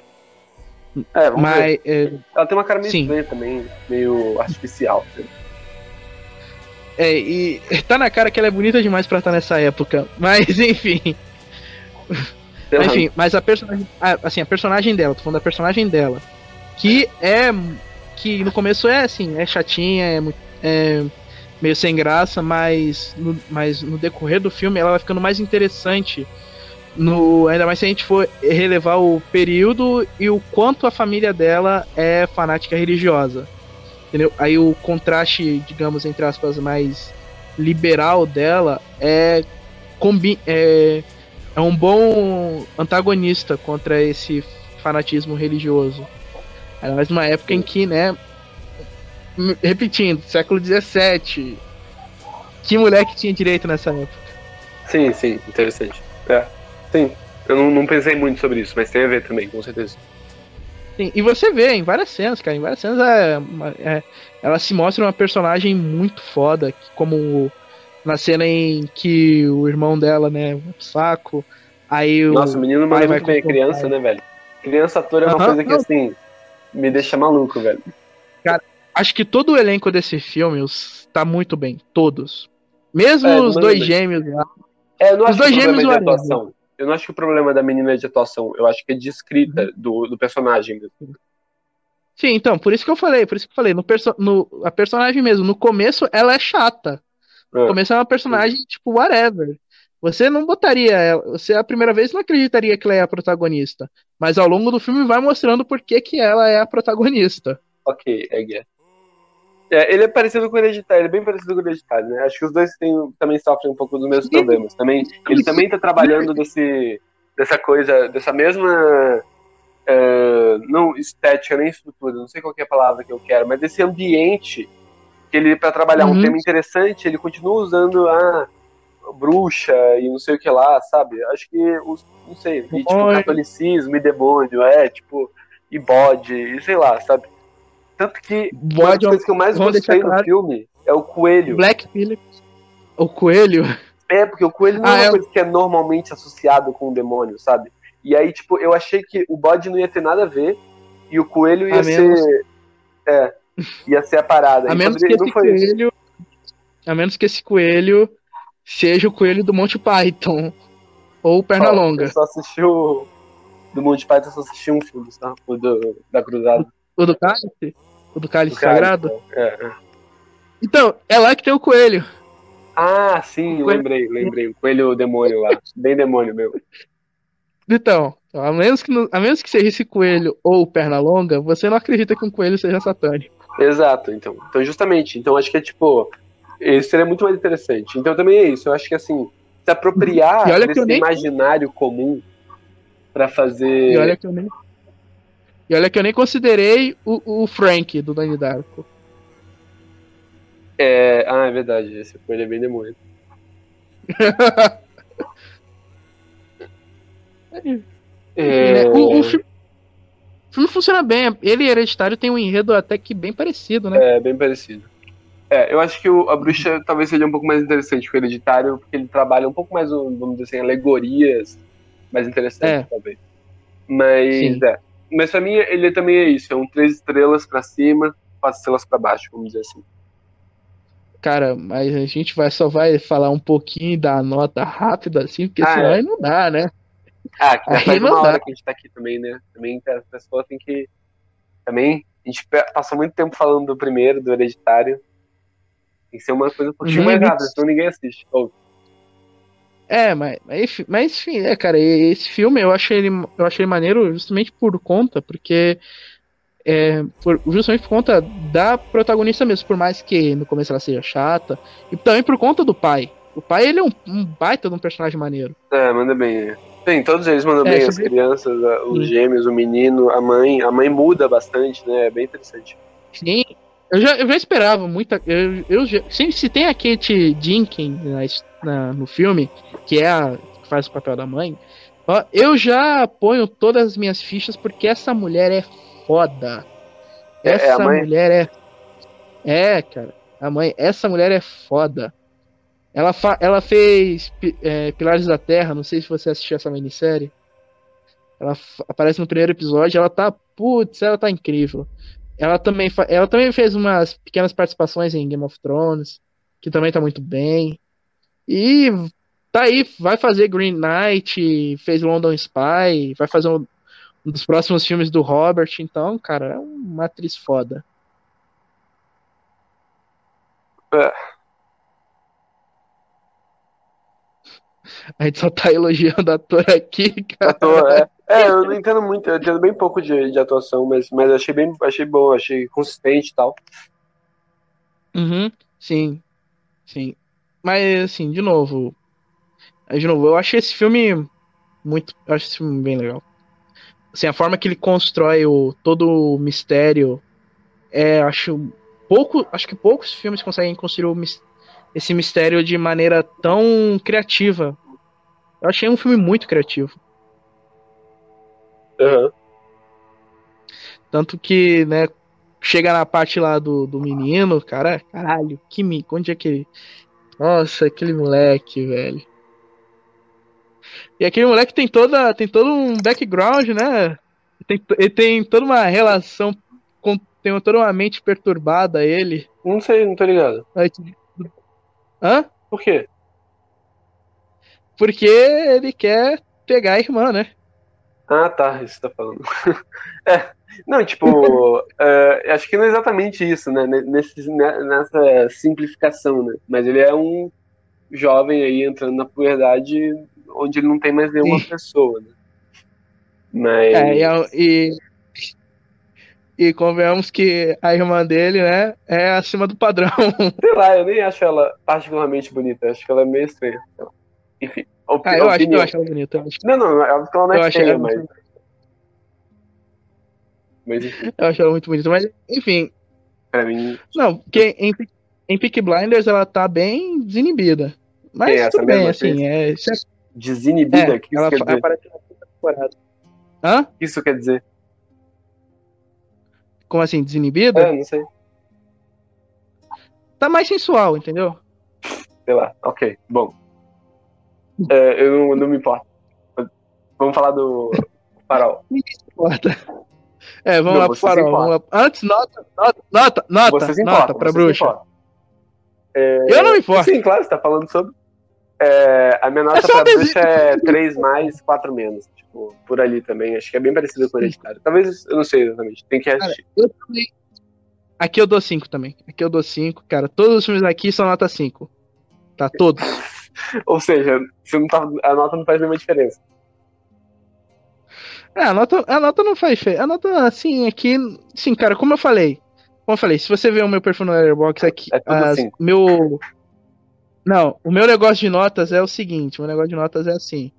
Speaker 3: É, vamos ver.
Speaker 2: Mas é,
Speaker 3: Ela tem uma cara meio
Speaker 2: Sim.
Speaker 3: estranha também, meio artificial.
Speaker 2: é, e tá na cara que ela é bonita demais pra estar nessa época. Mas [LAUGHS] enfim.
Speaker 3: Lá.
Speaker 2: Enfim, mas a personagem. a- Assim, a personagem dela, tô falando da personagem dela. Que é. Que no começo é assim, é chatinha, é, é meio sem graça, mas no, mas no decorrer do filme ela vai ficando mais interessante. No, ainda mais se a gente for relevar o período e o quanto a família dela é fanática religiosa. Entendeu? Aí o contraste, digamos, entre aspas, mais liberal dela é, combi é é um bom antagonista contra esse fanatismo religioso. Ainda mais numa época em que, né? Repetindo, século XVII. Que mulher que tinha direito nessa época?
Speaker 3: Sim, sim, interessante. É, sim. Eu não, não pensei muito sobre isso, mas tem a ver também, com certeza.
Speaker 2: Sim, e você vê em várias cenas, cara. Em várias cenas é, é- ela se mostra uma personagem muito foda. Como na cena em que o irmão dela, né, vai pro saco. Aí o.
Speaker 3: Nossa, o menino manda
Speaker 2: vai
Speaker 3: bem criança, né, velho? Criança ator é uma
Speaker 2: Aham,
Speaker 3: coisa que,
Speaker 2: não.
Speaker 3: assim, me deixa maluco, velho.
Speaker 2: Acho que todo o elenco desse filme os- tá muito bem. Todos. Mesmo
Speaker 3: É,
Speaker 2: os dois
Speaker 3: bem.
Speaker 2: gêmeos lá.
Speaker 3: É, eu não
Speaker 2: Os
Speaker 3: acho
Speaker 2: dois
Speaker 3: é
Speaker 2: gêmeos do
Speaker 3: atuação. Eu não acho que o problema da menina é de atuação. Eu acho que é de escrita
Speaker 2: Uhum.
Speaker 3: do, do personagem mesmo.
Speaker 2: Sim, então, por isso que eu falei, por isso que eu falei, no, perso no a personagem mesmo, no começo ela é chata. No
Speaker 3: É.
Speaker 2: começo é uma personagem, tipo, whatever. Você não botaria ela, você a primeira vez não acreditaria que ela é a protagonista. Mas ao longo do filme vai mostrando por que, que ela é a protagonista.
Speaker 3: Ok, é guia. É, ele é parecido com o Hereditário, ele é bem parecido com o Hereditário, né? Acho que os dois têm, também sofrem um pouco dos mesmos problemas. Também, ele também tá trabalhando desse, dessa coisa, dessa mesma. é, não estética nem estrutura, não sei qual é a palavra que eu quero, mas desse ambiente que ele, para trabalhar um
Speaker 2: Uhum.
Speaker 3: tema interessante, ele continua usando a bruxa e não sei o que lá, sabe? Acho que, os, não sei, e, tipo, catolicismo e demônio, é, tipo, e bode, e sei lá, sabe? Tanto que uma das
Speaker 2: Bode,
Speaker 3: coisas que eu mais gostei
Speaker 2: claro.
Speaker 3: filme é o coelho.
Speaker 2: Black Phillips, o coelho.
Speaker 3: É, porque o coelho não
Speaker 2: Ah,
Speaker 3: é uma
Speaker 2: é.
Speaker 3: coisa que é normalmente associado com o demônio, sabe? E aí, tipo, eu achei que o bode não ia ter nada a ver e o coelho ia
Speaker 2: A menos-
Speaker 3: ser. É, ia ser a parada.
Speaker 2: A
Speaker 3: E
Speaker 2: menos que esse
Speaker 3: foi isso.
Speaker 2: coelho. A menos que esse coelho seja o coelho do Monty Python. Ou Pernalonga.
Speaker 3: Eu só assisti o. Do Monty Python, eu só assisti um filme, tá? O do, da Cruzada.
Speaker 2: O do cálice? O do cálice
Speaker 3: do cara.
Speaker 2: sagrado?
Speaker 3: É, é.
Speaker 2: Então, é lá que tem o coelho.
Speaker 3: Ah, sim,
Speaker 2: coelho-
Speaker 3: lembrei, lembrei. O coelho demônio lá. Bem demônio mesmo.
Speaker 2: Então, a menos que, a menos que seja esse coelho ou perna longa, você não acredita que um coelho seja satânico.
Speaker 3: Exato, então. Então, justamente. Então, acho que é tipo. Esse seria muito mais interessante. Então, também é isso. Eu acho que, assim, se apropriar desse
Speaker 2: nem-
Speaker 3: imaginário comum pra fazer.
Speaker 2: E olha que eu nem. E olha que eu nem considerei o, o Frank do Donnie Darko.
Speaker 3: É... Ah, é verdade. Esse coelho é bem demônio. [LAUGHS] É...
Speaker 2: Né? O, o filme, o filme funciona bem. Ele e Hereditário tem um enredo até que bem parecido, né?
Speaker 3: É, bem parecido. É, eu acho que o, a bruxa talvez seja um pouco mais interessante que o hereditário, porque ele trabalha um pouco mais, vamos dizer assim, alegorias mais interessantes,
Speaker 2: É.
Speaker 3: talvez. Mas,
Speaker 2: Sim.
Speaker 3: é. Mas pra mim, ele também é isso. É um três estrelas pra cima, quatro estrelas pra baixo, vamos dizer assim.
Speaker 2: Cara, mas a gente vai, só vai falar um pouquinho da nota rápida, assim, porque
Speaker 3: Ah,
Speaker 2: senão
Speaker 3: é.
Speaker 2: aí não dá, né?
Speaker 3: Ah, que já
Speaker 2: Aí
Speaker 3: faz
Speaker 2: não
Speaker 3: uma
Speaker 2: dá.
Speaker 3: hora que a gente tá aqui também, né? Também que as pessoas têm que. Também, a gente passou muito tempo falando do primeiro, do hereditário. Tem que ser uma coisa um pouquinho
Speaker 2: Uhum.
Speaker 3: mais rápida, senão ninguém assiste. Ou,
Speaker 2: É, mas, mas, enfim- mas enfim, é, cara, esse filme eu achei ele, eu achei ele maneiro justamente por conta, porque é por, justamente por conta da protagonista mesmo, por mais que no começo ela seja chata, e também por conta do pai. O pai, ele é um, um baita de um personagem maneiro.
Speaker 3: É, manda bem. Sim, todos eles mandam
Speaker 2: É,
Speaker 3: bem, as
Speaker 2: sobre-
Speaker 3: crianças, os gêmeos, o menino, a mãe. A mãe muda bastante, né? É bem interessante.
Speaker 2: Sim, eu já, eu já esperava muita. Eu, eu já, se, se tem a Kate Jenkins na his- na- no filme, que é a que faz o papel da mãe, ó, eu já ponho todas as minhas fichas porque essa mulher é foda.
Speaker 3: É- é
Speaker 2: Essa
Speaker 3: mãe?
Speaker 2: mulher é. É, cara. A mãe, essa mulher é foda. Ela, fa, ela fez é, Pilares da Terra, não sei se você assistiu essa minissérie. Ela fa- aparece no primeiro episódio, ela tá. Putz, ela tá incrível. Ela também, fa- ela também fez umas pequenas participações em Game of Thrones, que também tá muito bem. E tá aí, vai fazer Green Knight, fez London Spy, vai fazer um, um dos próximos filmes do Robert, então, cara, é uma atriz foda.
Speaker 3: É.
Speaker 2: A gente só tá elogiando a ator aqui, cara.
Speaker 3: Ator, é, é, eu não entendo muito, eu entendo bem pouco de, de atuação, mas, mas achei bem, achei bom, achei consistente e tal.
Speaker 2: Uhum, sim, sim. Mas, assim, de novo, de novo, eu achei esse filme muito, eu acho esse filme bem legal. Assim, a forma que ele constrói o, todo o mistério, é, acho pouco, acho que poucos filmes conseguem construir o esse mistério de maneira tão criativa. Eu achei um filme muito criativo.
Speaker 3: Aham.
Speaker 2: Tanto que, né, chega na parte lá do, do menino, cara, caralho, que me, onde é que ele... Nossa, aquele moleque, velho. E aquele moleque tem toda, tem todo um background, né? Tem, ele tem toda uma relação com, tem toda uma mente perturbada ele.
Speaker 3: Não sei, não tô ligado.
Speaker 2: Hã?
Speaker 3: Por quê?
Speaker 2: Porque ele quer pegar a irmã, né?
Speaker 3: Ah, tá, isso tá falando. [LAUGHS] É, não, tipo, é, acho que não é exatamente isso, né? Nesse, nessa simplificação, né? Mas ele é um jovem aí entrando na puberdade onde ele não tem mais nenhuma
Speaker 2: Sim.
Speaker 3: pessoa, né? Mas.
Speaker 2: É, e, a- e, e convenhamos que a irmã dele, né, é acima do padrão. [LAUGHS]
Speaker 3: Sei lá, eu nem acho ela particularmente bonita, acho que ela é meio estranha. lá. Enfim, opi-
Speaker 2: Ah, eu acho, eu acho ela bonita. Eu
Speaker 3: Não, não, é ela não
Speaker 2: eu
Speaker 3: é feia,
Speaker 2: ela
Speaker 3: mas.
Speaker 2: muito,
Speaker 3: Mas enfim,
Speaker 2: eu acho ela muito bonita. Mas, enfim,
Speaker 3: pra mim.
Speaker 2: não, porque em, em Peaky Blinders ela tá bem desinibida. Mas
Speaker 3: é
Speaker 2: tudo bem, assim, é, é,
Speaker 3: Desinibida,
Speaker 2: é,
Speaker 3: que isso
Speaker 2: ela
Speaker 3: quer dizer?
Speaker 2: aparece na quinta temporada. Hã?
Speaker 3: Isso quer dizer?
Speaker 2: Como assim, desinibida?
Speaker 3: É, não sei.
Speaker 2: Tá mais sensual, entendeu?
Speaker 3: Sei lá, ok, bom. É, eu não, não me importo. Vamos falar do farol. [LAUGHS]
Speaker 2: Ninguém se importa. É, vamos
Speaker 3: Não,
Speaker 2: lá pro farol. Vamos lá. Antes, nota, nota, nota, nota,
Speaker 3: se
Speaker 2: nota pra bruxa.
Speaker 3: importa.
Speaker 2: Eu não me importo.
Speaker 3: Sim, claro, você tá falando sobre. É, a minha nota
Speaker 2: só
Speaker 3: pra
Speaker 2: desenho.
Speaker 3: bruxa é 3 mais, 4 menos. Tipo, por ali também. Acho que é bem parecido com o hereditário. Talvez, eu não sei exatamente. Tem que assistir.
Speaker 2: Eu também. Aqui eu dou 5 também. Aqui eu dou 5, cara. Todos os filmes aqui são nota 5. Tá, todos. [LAUGHS]
Speaker 3: Ou seja, você não tá, a nota não faz nenhuma diferença.
Speaker 2: É, a nota, a nota não faz feio. A nota, assim, aqui. Sim, cara, como eu falei. Como eu falei, se você ver o meu perfil no Letterboxd aqui.
Speaker 3: É tudo
Speaker 2: as-
Speaker 3: cinco.
Speaker 2: meu. Não, o meu negócio de notas é o seguinte: o meu negócio de notas é assim.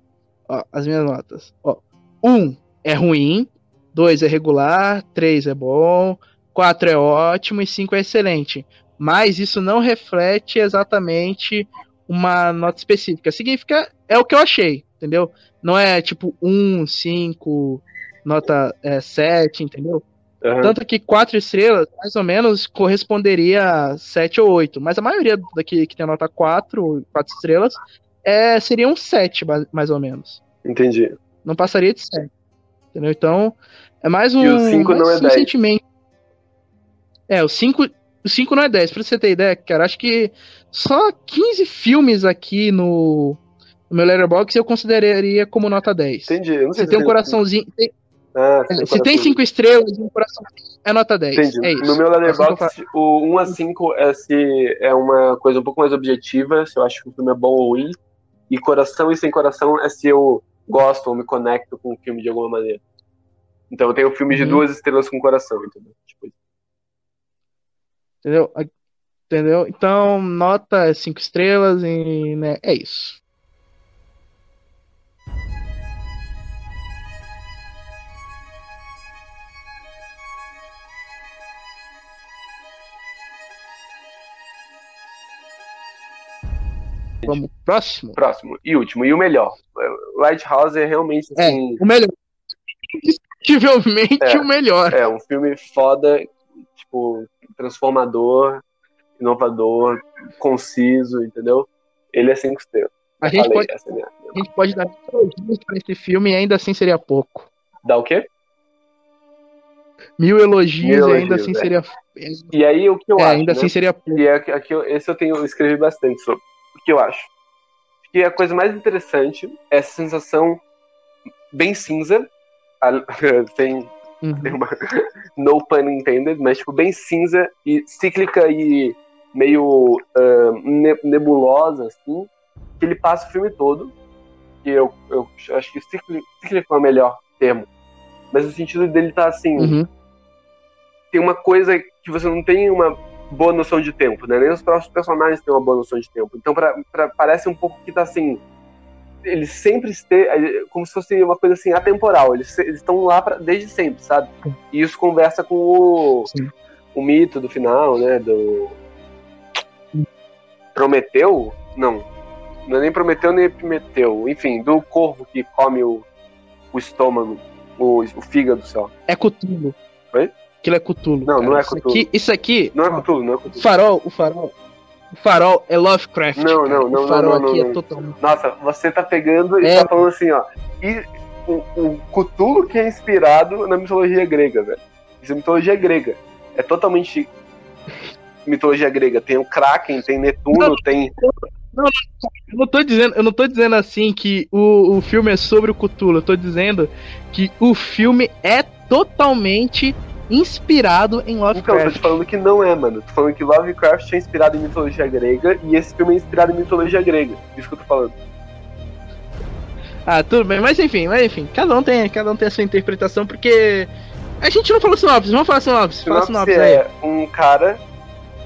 Speaker 2: Ó, as minhas notas. Ó, 1 um é ruim, 2 é regular, 3 é bom, 4 é ótimo e 5 é excelente. Mas isso não reflete exatamente uma nota específica. Significa, é o que eu achei, entendeu? Não é tipo 1, 5, nota é, 7, entendeu?
Speaker 3: Aham.
Speaker 2: Tanto que 4 estrelas, mais ou menos, corresponderia a 7 ou 8. Mas a maioria daqui que tem nota 4, 4 estrelas, é, seria um 7, ba- mais ou menos.
Speaker 3: Entendi.
Speaker 2: Não passaria de 7. Entendeu? Então, é mais um,
Speaker 3: E o cinco não é
Speaker 2: um
Speaker 3: 10.
Speaker 2: sentimento. É, o 5 o 5 não é 10. Pra você ter ideia, cara, acho que só 15 filmes aqui no, no meu Letterboxd eu consideraria como nota 10.
Speaker 3: Entendi. Eu não sei
Speaker 2: Se tem um
Speaker 3: se-
Speaker 2: coraçãozinho. tem-
Speaker 3: Ah,
Speaker 2: é,
Speaker 3: tem um
Speaker 2: se tem
Speaker 3: coração.
Speaker 2: 5 estrelas e um coraçãozinho, é nota 10.
Speaker 3: Entendi.
Speaker 2: É isso.
Speaker 3: No meu
Speaker 2: eu
Speaker 3: Letterboxd, o 1 a 5 é se é uma coisa um pouco mais objetiva, se eu acho que o filme é bom ou ruim. E coração e sem coração é se eu gosto ou me conecto com o filme de alguma maneira. Então eu tenho filme de
Speaker 2: Uhum.
Speaker 3: duas estrelas com coração, entendeu? Tipo,
Speaker 2: Entendeu? Entendeu? Então, nota 5 estrelas e né, é isso. Vamos próximo.
Speaker 3: próximo. E último, e o melhor. Lighthouse é realmente
Speaker 2: É,
Speaker 3: assim.
Speaker 2: o melhor. Indiscutivelmente
Speaker 3: É.
Speaker 2: o melhor.
Speaker 3: É, um filme foda, tipo, transformador, inovador, conciso, entendeu? Ele é cinco estrelas.
Speaker 2: A gente,
Speaker 3: Falei,
Speaker 2: pode,
Speaker 3: é a minha-
Speaker 2: a gente pode dar elogios pra esse filme e ainda assim seria pouco.
Speaker 3: Dá o quê?
Speaker 2: Mil elogios
Speaker 3: Mil
Speaker 2: e ainda
Speaker 3: elogios,
Speaker 2: assim
Speaker 3: é.
Speaker 2: seria.
Speaker 3: E aí o que eu
Speaker 2: É,
Speaker 3: acho,
Speaker 2: ainda
Speaker 3: né?
Speaker 2: assim seria pouco.
Speaker 3: E é aqui, aqui esse eu tenho, eu escrevi bastante sobre. Que eu acho? Que a coisa mais interessante é essa sensação bem cinza, sem, [LAUGHS]
Speaker 2: Uhum.
Speaker 3: tem uma [LAUGHS] no pun intended, mas tipo bem cinza e cíclica e meio ne- nebulosa assim, que ele passa o filme todo. Que eu, eu acho que cíclico, cíclico é o melhor termo. Mas no sentido dele tá assim,
Speaker 2: Uhum.
Speaker 3: tem uma coisa que você não tem uma boa noção de tempo, né? Nem os próprios personagens têm uma boa noção de tempo. Então pra, pra- parece um pouco que tá assim. Eles sempre estão. Como se fosse uma coisa assim atemporal. Eles estão lá pra, desde sempre, sabe? E isso conversa com o,
Speaker 2: Sim.
Speaker 3: o mito do final, né? Do. Prometeu? Não. Não é nem Prometeu nem Epimeteu. Enfim, do corvo que come o, o estômago, o, o fígado só.
Speaker 2: É Cutulo.
Speaker 3: Oi?
Speaker 2: Aquilo é Cutulo.
Speaker 3: Não, não é
Speaker 2: isso
Speaker 3: Cthulhu.
Speaker 2: Aqui, isso aqui.
Speaker 3: Não é Cthulhu, não é Cthulhu.
Speaker 2: farol, o farol. O farol é Lovecraft.
Speaker 3: Não,
Speaker 2: cara.
Speaker 3: não, não,
Speaker 2: O farol
Speaker 3: não, não,
Speaker 2: aqui
Speaker 3: não.
Speaker 2: é totalmente.
Speaker 3: Nossa, você tá pegando e
Speaker 2: É.
Speaker 3: tá falando assim, ó. E o, o Cthulhu que é inspirado na mitologia grega, velho. Isso é mitologia grega. É totalmente mitologia grega. Tem o Kraken, tem Netuno,
Speaker 2: Não.
Speaker 3: tem.
Speaker 2: Eu não tô dizendo, eu não tô dizendo assim que o, o filme é sobre o Cthulhu. Eu tô dizendo que o filme é totalmente inspirado em
Speaker 3: Então, eu tô te
Speaker 2: Lovecraft.
Speaker 3: falando que não é, mano. Tô falando que Lovecraft é inspirado em mitologia grega e esse filme é inspirado em mitologia grega. Isso que eu tô falando.
Speaker 2: Ah, tudo bem, mas enfim, mas enfim, cada um tem, cada um tem a sua interpretação, porque a gente não falou sinopse, vamos falar sinopse, fala
Speaker 3: Sinopse
Speaker 2: sinopse aí.
Speaker 3: é um cara,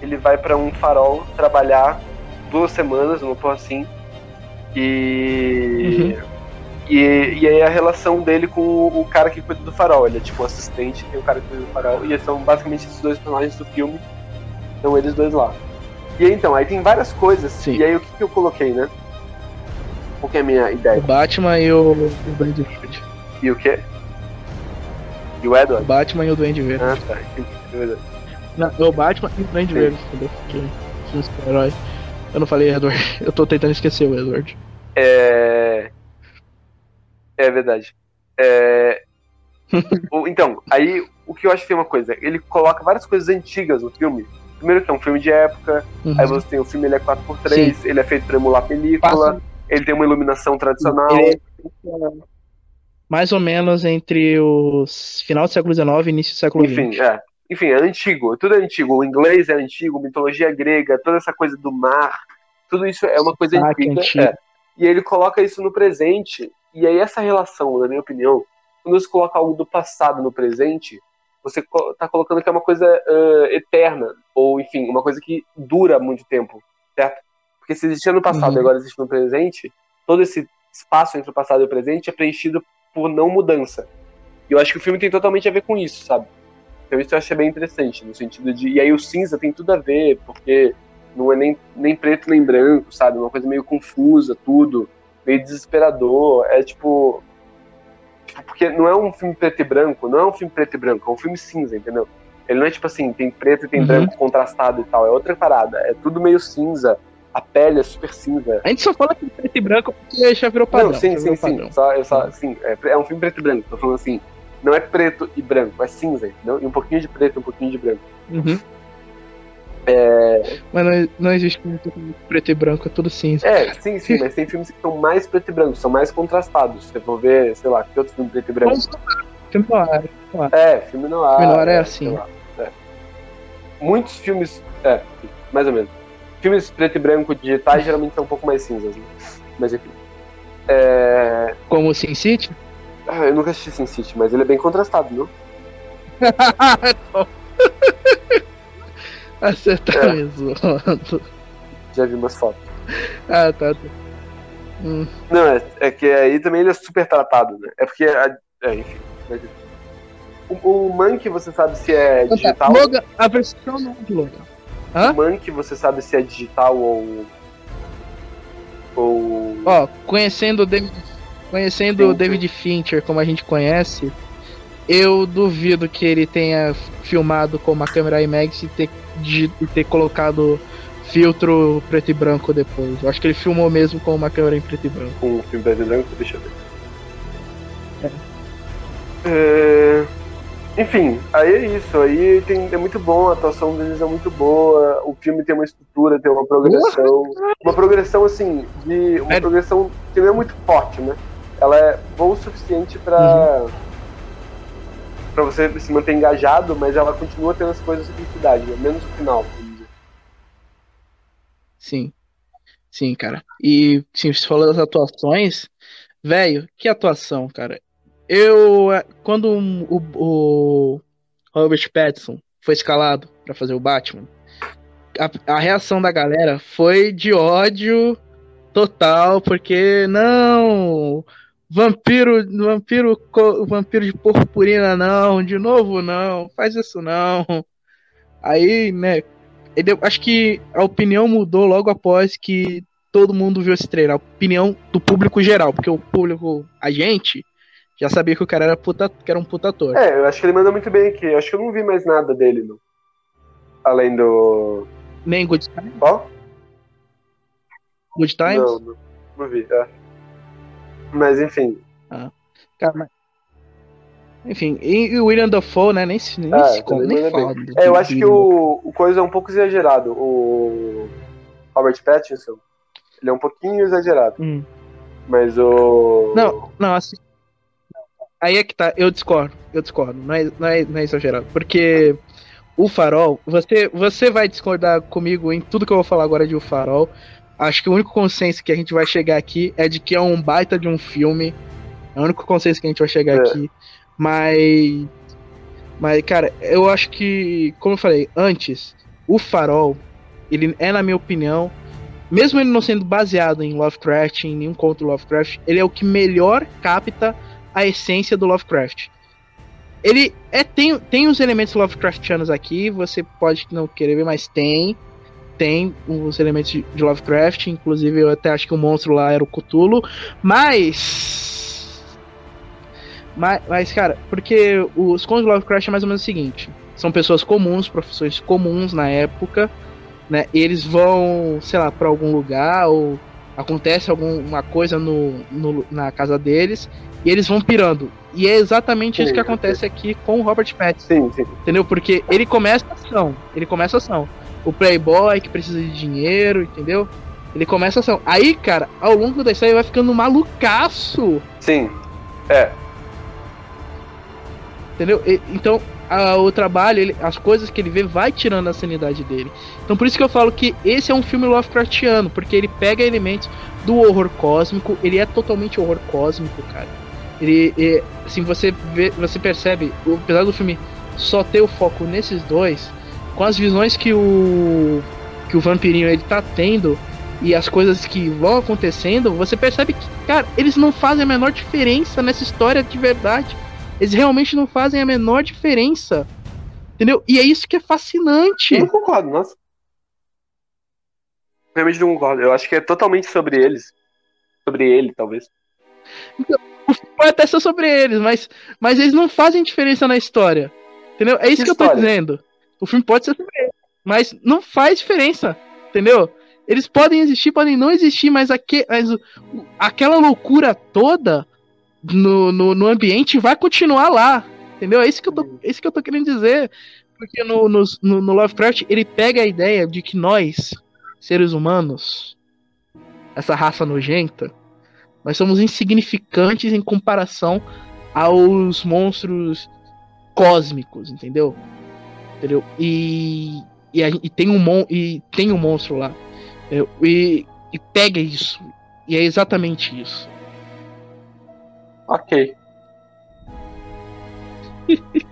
Speaker 3: ele vai pra um farol trabalhar duas semanas, uma porra assim. E. E, e aí a relação dele com o, o cara que cuida do farol. Ele é tipo um assistente, tem o cara que cuida do farol. E são basicamente esses dois personagens do filme. São eles dois lá. E aí então, aí tem várias coisas.
Speaker 2: Sim.
Speaker 3: E aí o que, que eu coloquei, né? Qual que é a minha
Speaker 2: O
Speaker 3: ideia?
Speaker 2: Batman e o, o Duende Verde.
Speaker 3: E o quê? E o
Speaker 2: O
Speaker 3: Edward?
Speaker 2: Batman e o Duende Verde.
Speaker 3: Ah, tá. é.
Speaker 2: Não, é o Batman e o Duende. Verde? Que filme super-herói. Eu não falei Edward, [LAUGHS] eu tô tentando esquecer o Edward.
Speaker 3: É. É verdade. É... [LAUGHS] o- então, aí o que eu acho que tem uma coisa, ele coloca várias coisas antigas no filme. Primeiro que é um filme de época,
Speaker 2: Uhum.
Speaker 3: aí você tem o filme, ele é 4x3, ele é feito pra emular película,
Speaker 2: Passa-
Speaker 3: ele tem uma iluminação tradicional.
Speaker 2: É mais ou menos entre o final do século XIX e início do século
Speaker 3: Enfim,
Speaker 2: XX.
Speaker 3: é. Enfim, é antigo, tudo é antigo. O inglês é antigo, mitologia grega, toda essa coisa do mar, tudo isso é uma coisa antiga. é. E ele coloca isso no presente, e aí essa relação, na minha opinião, quando você coloca algo do passado no presente, você co- tá colocando que é uma coisa ah, eterna, ou enfim, uma coisa que dura muito tempo, certo? Porque se existia no passado
Speaker 2: Uhum.
Speaker 3: e agora existe no presente, todo esse espaço entre o passado e o presente é preenchido por não mudança. E eu acho que o filme tem totalmente a ver com isso, sabe? Então isso eu achei bem interessante, no sentido de. E aí o cinza tem tudo a ver, porque não é nem, nem preto nem branco, sabe? Uma coisa meio confusa, tudo, meio desesperador. É tipo. Porque não é um filme preto e branco, não é um filme preto e branco, é um filme cinza, entendeu? Ele não é tipo assim, tem preto e tem
Speaker 2: Uhum.
Speaker 3: branco contrastado e tal, é outra parada. É tudo meio cinza, a pele é super cinza.
Speaker 2: A gente só fala que preto e branco porque já virou padrão.
Speaker 3: Não, sim, sim, sim. Só, eu só, sim é, é um filme preto e branco. Tô falando assim, não é preto e branco, é cinza, entendeu? E um pouquinho de preto, um pouquinho de branco.
Speaker 2: Uhum.
Speaker 3: É,
Speaker 2: Mas não, não existe preto e branco, é tudo cinza.
Speaker 3: é, sim, sim, mas tem filmes que são mais preto e branco, são mais contrastados. Você for ver, sei lá, que outro filme preto e branco?
Speaker 2: Filme no ar.
Speaker 3: É, filme no ar.
Speaker 2: Filme no ar é
Speaker 3: sei
Speaker 2: assim.
Speaker 3: lá, é. Muitos filmes, é, mais ou menos. Filmes preto e branco digitais geralmente são um pouco mais cinzas, né? Mas enfim. É,
Speaker 2: Como o Sin City?
Speaker 3: Ah, eu nunca assisti Sin City, mas ele é bem contrastado, não? [LAUGHS]
Speaker 2: Ah, Você tá
Speaker 3: É. [LAUGHS]
Speaker 2: me zoando.
Speaker 3: Já vi umas fotos.
Speaker 2: Ah, tá. tá. Hum.
Speaker 3: Não, é, é que aí também ele é super tratado, né? É porque. a- é, enfim. O, o Monkey você sabe se é
Speaker 2: Então tá,
Speaker 3: digital?
Speaker 2: Logan, a versão não de Logan. Hã?
Speaker 3: O Monkey você sabe se é digital ou. Ou.
Speaker 2: Ó, conhecendo o David, conhecendo o
Speaker 3: Fincher.
Speaker 2: David Fincher como a gente conhece, eu duvido que ele tenha filmado com uma câmera IMAX e ter, digi- e ter colocado filtro preto e branco depois. Eu acho que ele filmou mesmo com uma câmera em preto e branco.
Speaker 3: com um filme preto e branco, deixa eu ver. É, Enfim, aí é isso. Aí tem, é muito bom, a atuação deles é muito boa, o filme tem uma estrutura, tem uma progressão. Uma progressão assim, de. Uma
Speaker 2: É.
Speaker 3: progressão que não é muito forte, né? Ela é boa o suficiente pra. Pra você se manter engajado, mas ela continua tendo as coisas de cidade, né? menos o final.
Speaker 2: Sim. Sim, cara. E sim, você falou das atuações, velho, que atuação, cara. Eu, eh, quando o, o Robert Pattinson foi escalado pra fazer o Batman, a, a reação da galera foi de ódio total, porque não, vampiro, vampiro, vampiro de purpurina não, de novo não, faz isso não. Aí, né, ele- acho que a opinião mudou logo após que todo mundo viu esse trailer, a opinião do público geral, porque o público, a gente, já sabia que o cara era, puta, que era um puta ator.
Speaker 3: É, eu acho que ele mandou muito bem aqui. Eu acho que eu não vi mais nada dele, não. Além do.
Speaker 2: Nem Good Times?
Speaker 3: Qual?
Speaker 2: Good Times?
Speaker 3: Não, não, não vi. é. Mas enfim.
Speaker 2: Cara, mas- Enfim, e, e o William Dafoe, né? Nem se, nem
Speaker 3: É,
Speaker 2: se com- nem fala.
Speaker 3: É, eu acho que o, o coisa é um pouco exagerado. O Robert Pattinson, ele é um pouquinho exagerado.
Speaker 2: Hum.
Speaker 3: Mas o.
Speaker 2: Não, não, assim. Aí é que tá, eu discordo, eu discordo, não é, não é, não é exagerado. Porque o farol, você, você vai discordar comigo em tudo que eu vou falar agora de o farol. Acho que o único consenso que a gente vai chegar aqui é de que é um baita de um filme. É o único consenso que a gente vai chegar
Speaker 3: É.
Speaker 2: aqui. Mas. Mas, cara, eu acho que, como eu falei antes, o farol, ele é, na minha opinião, mesmo ele não sendo baseado em Lovecraft, em nenhum conto do Lovecraft, ele é o que melhor capta a essência do Lovecraft. Ele é tem, tem os elementos Lovecraftianos aqui, você pode não querer ver, mas tem. Tem os elementos de Lovecraft, inclusive eu até acho que o monstro lá era o Cthulhu, mas. Mas, mas cara, porque os contos de Lovecraft é mais ou menos o seguinte: são pessoas comuns, profissões comuns na época, né? E eles vão, sei lá, para algum lugar ou acontece alguma coisa no, no- na casa deles e eles vão pirando. E é exatamente isso
Speaker 3: Sim,
Speaker 2: que acontece aqui com o Robert Pattinson,
Speaker 3: Sim, sim.
Speaker 2: entendeu? Porque ele começa a ação, ele começa a ação. O playboy que precisa de dinheiro, entendeu? Ele começa a ação. Aí, cara, ao longo da história ele vai ficando malucaço,
Speaker 3: Sim. É.
Speaker 2: entendeu? E- então, a- o trabalho, ele- as coisas que ele vê vai tirando a sanidade dele. Então, por isso que eu falo que esse é um filme Lovecraftiano, porque ele pega elementos do horror cósmico, ele é totalmente horror cósmico, cara. Ele, assim, você vê, você percebe, apesar do filme só ter o foco nesses dois, com as visões que o que o vampirinho ele tá tendo e as coisas que vão acontecendo, você percebe que, cara, eles não fazem a menor diferença nessa história de verdade. Eles realmente não fazem a menor diferença. Entendeu? E é isso que é fascinante.
Speaker 3: Eu não concordo, nossa. Realmente não concordo. Eu acho que é totalmente sobre eles. Sobre ele, talvez.
Speaker 2: Pode até ser sobre eles, mas, mas eles não fazem diferença na história. Entendeu? É isso
Speaker 3: Que
Speaker 2: que, eu tô dizendo. O filme pode ser sobre eles, mas não faz diferença. Entendeu? Eles podem existir, podem não existir, mas, aque, mas o- aquela loucura toda no, no, no ambiente vai continuar lá. Entendeu? É isso que eu tô, é isso que eu tô querendo dizer. Porque no, no, no, no Lovecraft ele pega a ideia de que nós, seres humanos, essa raça nojenta, nós somos insignificantes em comparação aos monstros cósmicos, entendeu? Entendeu? E, e, a- e tem um mon, e tem um monstro lá. entendeu? E, e pega isso. E é exatamente isso.
Speaker 3: Ok. [LAUGHS]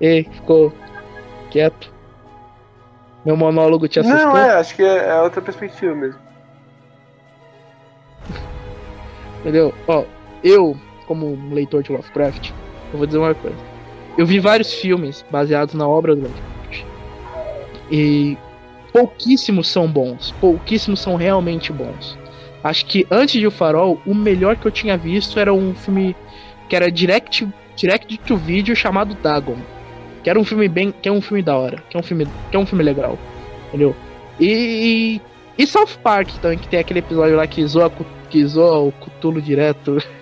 Speaker 2: Ei, ficou quieto. Meu monólogo te assustou?
Speaker 3: Não, é, acho que é, é outra perspectiva mesmo. [LAUGHS]
Speaker 2: Entendeu? Ó, eu, como um leitor de Lovecraft, eu vou dizer uma coisa. Eu vi vários filmes baseados na obra do Lovecraft. E pouquíssimos são bons. Pouquíssimos são realmente bons. Acho que antes de O Farol, o melhor que eu tinha visto era um filme que era direct, direct to video chamado Dagon. Que era um filme bem. que é um filme da hora. Que é um filme, que é um filme legal. Entendeu? E. E South Park também, que tem aquele episódio lá que zoa, que zoa o Cthulhu direto. [LAUGHS]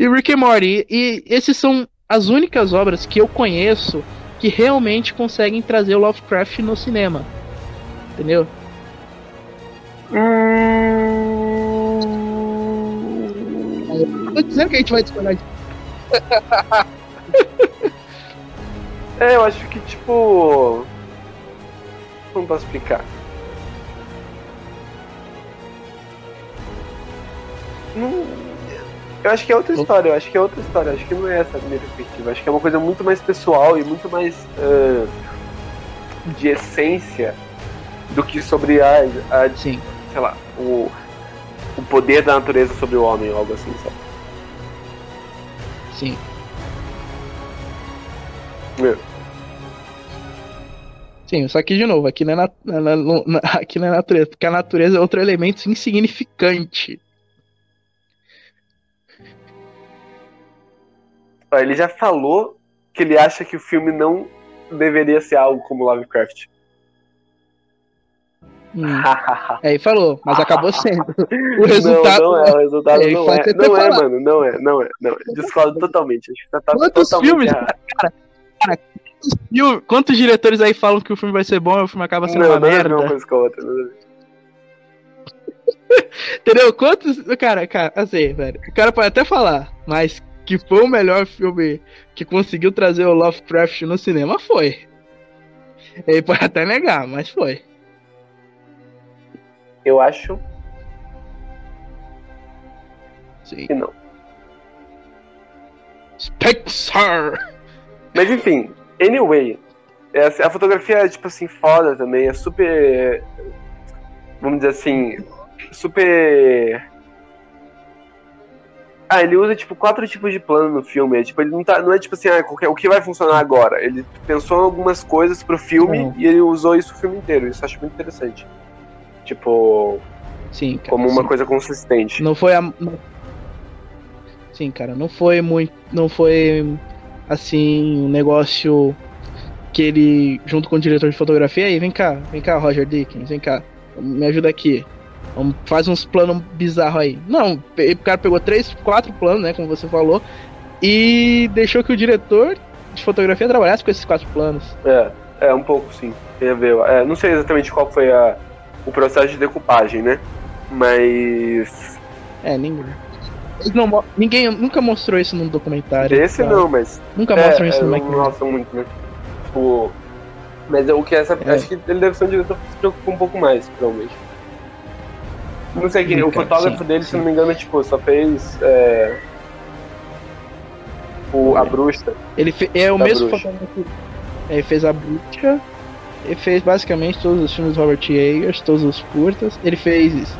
Speaker 2: e Rick and Morty. E esses são as únicas obras que eu conheço que realmente conseguem trazer o Lovecraft no cinema. Entendeu?
Speaker 3: Hum...
Speaker 2: Tô dizendo que a gente vai discordar. [LAUGHS]
Speaker 3: É, eu acho que tipo. Como posso explicar? Não... Eu acho que é outra história, eu acho que é outra história, acho que não é essa a minha perspectiva. Acho que é uma coisa muito mais pessoal e muito mais uh, de essência do que sobre a, a
Speaker 2: Sim.
Speaker 3: sei lá, o, o poder da natureza sobre o homem, algo assim, sabe?
Speaker 2: Sim.
Speaker 3: É.
Speaker 2: Sim, só que de novo, aqui não, é na, na- na- [LAUGHS] aqui não é natureza, porque a natureza é outro elemento insignificante.
Speaker 3: Ele já falou que ele acha que o filme não deveria ser algo como Lovecraft.
Speaker 2: Hum. Aí [LAUGHS] falou, mas acabou sendo. O resultado.
Speaker 3: Não, não é, o resultado
Speaker 2: Ele
Speaker 3: não é. Não é,
Speaker 2: falar.
Speaker 3: mano, não é, não é, não é. Discordo totalmente. Acho que tá, tá
Speaker 2: Quantos
Speaker 3: totalmente
Speaker 2: filmes,
Speaker 3: errado.
Speaker 2: E o- quantos diretores aí falam que o filme vai ser bom e o filme acaba sendo
Speaker 3: Não,
Speaker 2: uma
Speaker 3: não é a
Speaker 2: merda?
Speaker 3: mesma coisa que a outra. não é. [LAUGHS]
Speaker 2: Entendeu? Quantos. Cara, cara, assim, velho. O cara pode até falar, mas que foi o melhor filme que conseguiu trazer o Lovecraft no cinema foi. Ele pode até negar, mas foi.
Speaker 3: Eu acho
Speaker 2: Sim.
Speaker 3: que não.
Speaker 2: Spexar!
Speaker 3: Mas enfim, anyway. A fotografia é, tipo assim, foda também. É super. Vamos dizer assim. Super. Ah, ele usa, tipo, quatro tipos de plano no filme. É, tipo, ele não, tá, não é tipo assim, ah, qualquer- o que vai funcionar agora? Ele pensou em algumas coisas pro filme
Speaker 2: Não.
Speaker 3: e ele usou isso o filme inteiro. Isso eu acho muito interessante. Tipo,
Speaker 2: Sim, cara.
Speaker 3: como uma
Speaker 2: sim.
Speaker 3: coisa consistente.
Speaker 2: Não foi a. Sim, cara, não foi muito. Não foi assim, um negócio que ele, junto com o diretor de fotografia, aí, vem cá, vem cá, Roger Dickens, vem cá, me ajuda aqui. Faz uns planos bizarros aí. Não, o cara pegou três, quatro planos, né, como você falou, e deixou que o diretor de fotografia trabalhasse com esses quatro planos.
Speaker 3: É, é um pouco sim. Tem a ver. É, não sei exatamente qual foi a, o processo de decupagem, né? Mas.
Speaker 2: É, ninguém. não ninguém nunca mostrou isso num documentário.
Speaker 3: Esse
Speaker 2: sabe?
Speaker 3: não, mas.
Speaker 2: Nunca
Speaker 3: é,
Speaker 2: mostram isso
Speaker 3: é,
Speaker 2: no
Speaker 3: não
Speaker 2: McMahon.
Speaker 3: mostram muito, né? Tipo. Mas é o que essa.
Speaker 2: É.
Speaker 3: Acho que ele deve ser um diretor que se preocupa um pouco mais, provavelmente. Não sei.
Speaker 2: Sim,
Speaker 3: O fotógrafo
Speaker 2: sim,
Speaker 3: dele, se
Speaker 2: sim.
Speaker 3: não me engano, tipo, só fez. É, o, a bruxa.
Speaker 2: Ele fe- é o mesmo
Speaker 3: bruxa.
Speaker 2: fotógrafo. Ele fez a bruxa. Ele fez basicamente todos os filmes do Robert Eggers, todos os curtas. Ele fez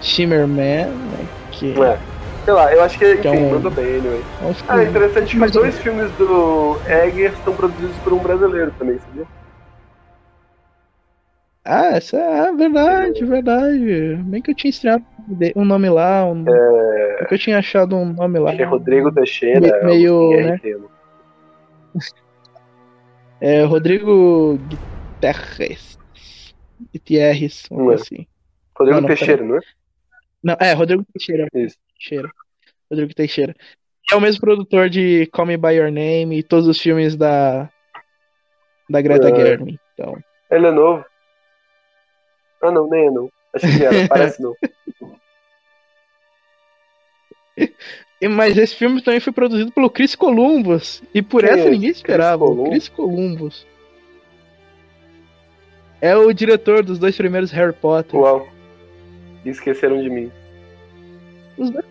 Speaker 2: Shimmer Man, né, que
Speaker 3: É. Sei lá, eu acho que, enfim,
Speaker 2: Que é um-
Speaker 3: mandou bem, anyway.
Speaker 2: é um
Speaker 3: Ah, é interessante que
Speaker 2: Mas-
Speaker 3: os dois filmes do Egger estão produzidos por um brasileiro também, sabia?
Speaker 2: Ah, essa é verdade, verdade. Bem que eu tinha estreado um nome lá, um... Bem que eu tinha achado um nome lá.
Speaker 3: É Rodrigo Teixeira.
Speaker 2: Me- meio,
Speaker 3: Agostinho
Speaker 2: né? [LAUGHS] É Rodrigo Guterres. Coisa
Speaker 3: Ué.
Speaker 2: assim.
Speaker 3: Rodrigo
Speaker 2: Não, não,
Speaker 3: Teixeira, não é?
Speaker 2: Não, é, Rodrigo Teixeira.
Speaker 3: Isso.
Speaker 2: Teixeira. Rodrigo Teixeira. É o mesmo produtor de Call Me By Your Name e todos os filmes da da Greta
Speaker 3: É.
Speaker 2: Gerwig. Então,
Speaker 3: Ele é novo? Ah, não, nem é não. Acho que era, [LAUGHS] parece não.
Speaker 2: Mas esse filme também foi produzido pelo Chris Columbus e por
Speaker 3: Quem
Speaker 2: essa
Speaker 3: é
Speaker 2: ninguém esperava.
Speaker 3: Chris Columbus?
Speaker 2: Chris Columbus. É o diretor dos dois primeiros Harry Potter.
Speaker 3: Uau. Esqueceram de mim.
Speaker 2: Os dois.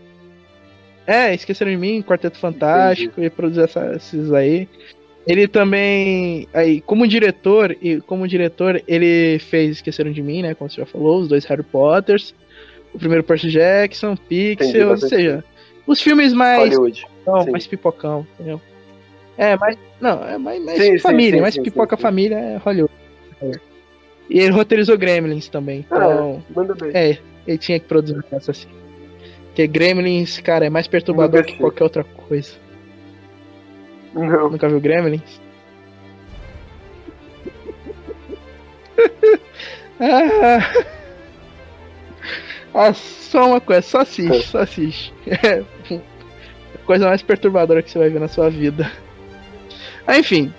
Speaker 2: É, Esqueceram de Mim, Quarteto Fantástico, e produzir essa- esses aí. Ele também, aí, como diretor, e como diretor, ele fez Esqueceram de Mim, né, como você já falou, os dois Harry Potters, o primeiro Percy Jackson, Pixel, ou seja, os filmes mais
Speaker 3: Hollywood.
Speaker 2: não, mais pipocão, entendeu? É, mais. Não, é mais, mais
Speaker 3: Sim,
Speaker 2: família,
Speaker 3: sim,
Speaker 2: mais
Speaker 3: sim,
Speaker 2: pipoca
Speaker 3: sim, sim.
Speaker 2: família é Hollywood. E ele roteirizou Gremlins também. Então,
Speaker 3: Ah, manda bem.
Speaker 2: é, ele tinha que produzir essa assim. Porque Gremlins, cara, é mais perturbador que qualquer outra coisa.
Speaker 3: Não.
Speaker 2: Nunca viu Gremlins? [LAUGHS] ah, ah, só uma coisa, só assiste, só assiste. É a coisa mais perturbadora que você vai ver na sua vida. Ah, enfim,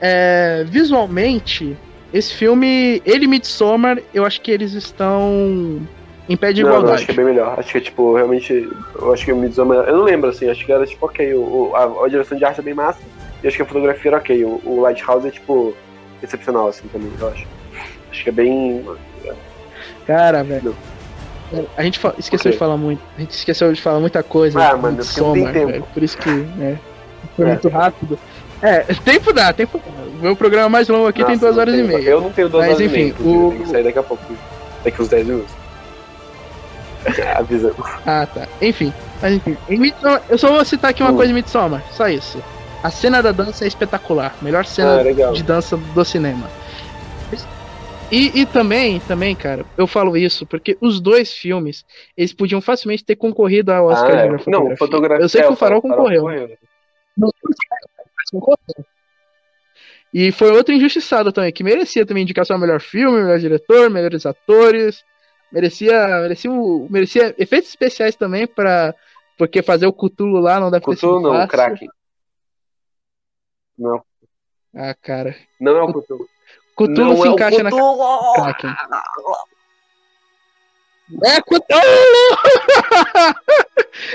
Speaker 2: é, visualmente, esse filme, ele e Midsommar, eu acho que eles estão em pé de
Speaker 3: Não, não,
Speaker 2: igualdade.
Speaker 3: acho que é bem melhor. Acho que é tipo, realmente. Eu acho que o Midsommar. Eu não lembro assim, acho que era tipo ok. O, a, a direção de arte é bem massa. E acho que a fotografia era ok. O, o Lighthouse é tipo. excepcional, assim também, eu acho. Acho que é bem.
Speaker 2: Cara, velho. A gente esqueceu
Speaker 3: Ok.
Speaker 2: de falar muito. A gente esqueceu de falar muita coisa.
Speaker 3: Ah, mano, não tem
Speaker 2: Midsommar,
Speaker 3: tempo.
Speaker 2: velho. Por isso que, né? Foi
Speaker 3: É.
Speaker 2: muito rápido. É, tempo dá, tempo dá. Meu programa mais longo aqui tem
Speaker 3: Nossa,
Speaker 2: duas
Speaker 3: não
Speaker 2: horas e meia.
Speaker 3: Eu não tenho duas
Speaker 2: Mas,
Speaker 3: horas e meia,
Speaker 2: enfim, o-
Speaker 3: eu tenho que sair daqui a pouco. Daqui uns 10 minutos. [LAUGHS] Avisa.
Speaker 2: Ah, tá. Enfim. Mas enfim. Em Midsommar, eu só vou citar aqui uma
Speaker 3: Hum.
Speaker 2: coisa em Midsommar. Só isso. A cena da dança é espetacular. Melhor cena
Speaker 3: Ah,
Speaker 2: de dança do cinema. E, e também, também, cara, eu falo isso porque os dois filmes, eles podiam facilmente ter concorrido ao Oscar
Speaker 3: Ah,
Speaker 2: de
Speaker 3: é.
Speaker 2: fotografia.
Speaker 3: Não, fotografia.
Speaker 2: Eu sei
Speaker 3: é,
Speaker 2: que o Farol concorreu. Não, mas concorreu. E foi outro injustiçado também, que merecia também indicação a melhor filme, melhor diretor, melhores atores. Merecia, merecia, o- merecia efeitos especiais também para porque fazer o Cthulhu lá não deve ter
Speaker 3: Cthulhu
Speaker 2: sido
Speaker 3: não,
Speaker 2: fácil.
Speaker 3: Kraken. Não,
Speaker 2: Ah, cara.
Speaker 3: não é o Cthulhu.
Speaker 2: Cthulhu
Speaker 3: Não
Speaker 2: se
Speaker 3: é
Speaker 2: encaixa na. Kraken. É Cthulhu!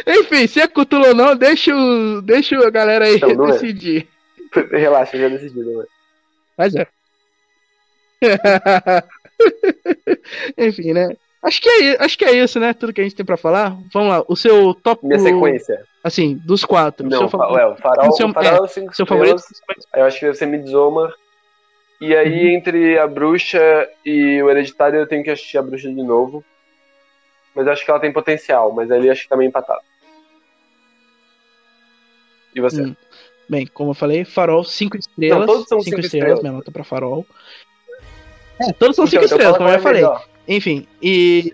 Speaker 2: [LAUGHS] Enfim, se é Cthulhu ou não, deixa, o, deixa a galera aí
Speaker 3: não é.
Speaker 2: decidir. [LAUGHS]
Speaker 3: Relaxa, já decidi, não é?
Speaker 2: Mas é. [LAUGHS] [LAUGHS] Enfim, né? Acho que, é, acho que é isso, né? Tudo que a gente tem pra falar. Vamos lá, o seu top.
Speaker 3: Minha sequência.
Speaker 2: Assim, dos quatro. o
Speaker 3: Não,
Speaker 2: seu favorito.
Speaker 3: é, o farol,
Speaker 2: seu-
Speaker 3: o farol é, cinco
Speaker 2: seu favorito?
Speaker 3: Eu acho que deve ser Midsommar. E aí,
Speaker 2: Uhum.
Speaker 3: entre a bruxa e o hereditário, eu tenho que assistir a bruxa de novo. Mas eu acho que ela tem potencial, mas ali acho que tá meio empatado. E você?
Speaker 2: Hum. Bem, como eu falei, Farol, cinco estrelas.
Speaker 3: Não, todos são
Speaker 2: cinco,
Speaker 3: cinco
Speaker 2: estrelas,
Speaker 3: estrelas.
Speaker 2: minha nota pra Farol. É, todos são
Speaker 3: Então,
Speaker 2: cinco
Speaker 3: então
Speaker 2: estrelas,
Speaker 3: fala
Speaker 2: como eu falei.
Speaker 3: melhor.
Speaker 2: Enfim, e.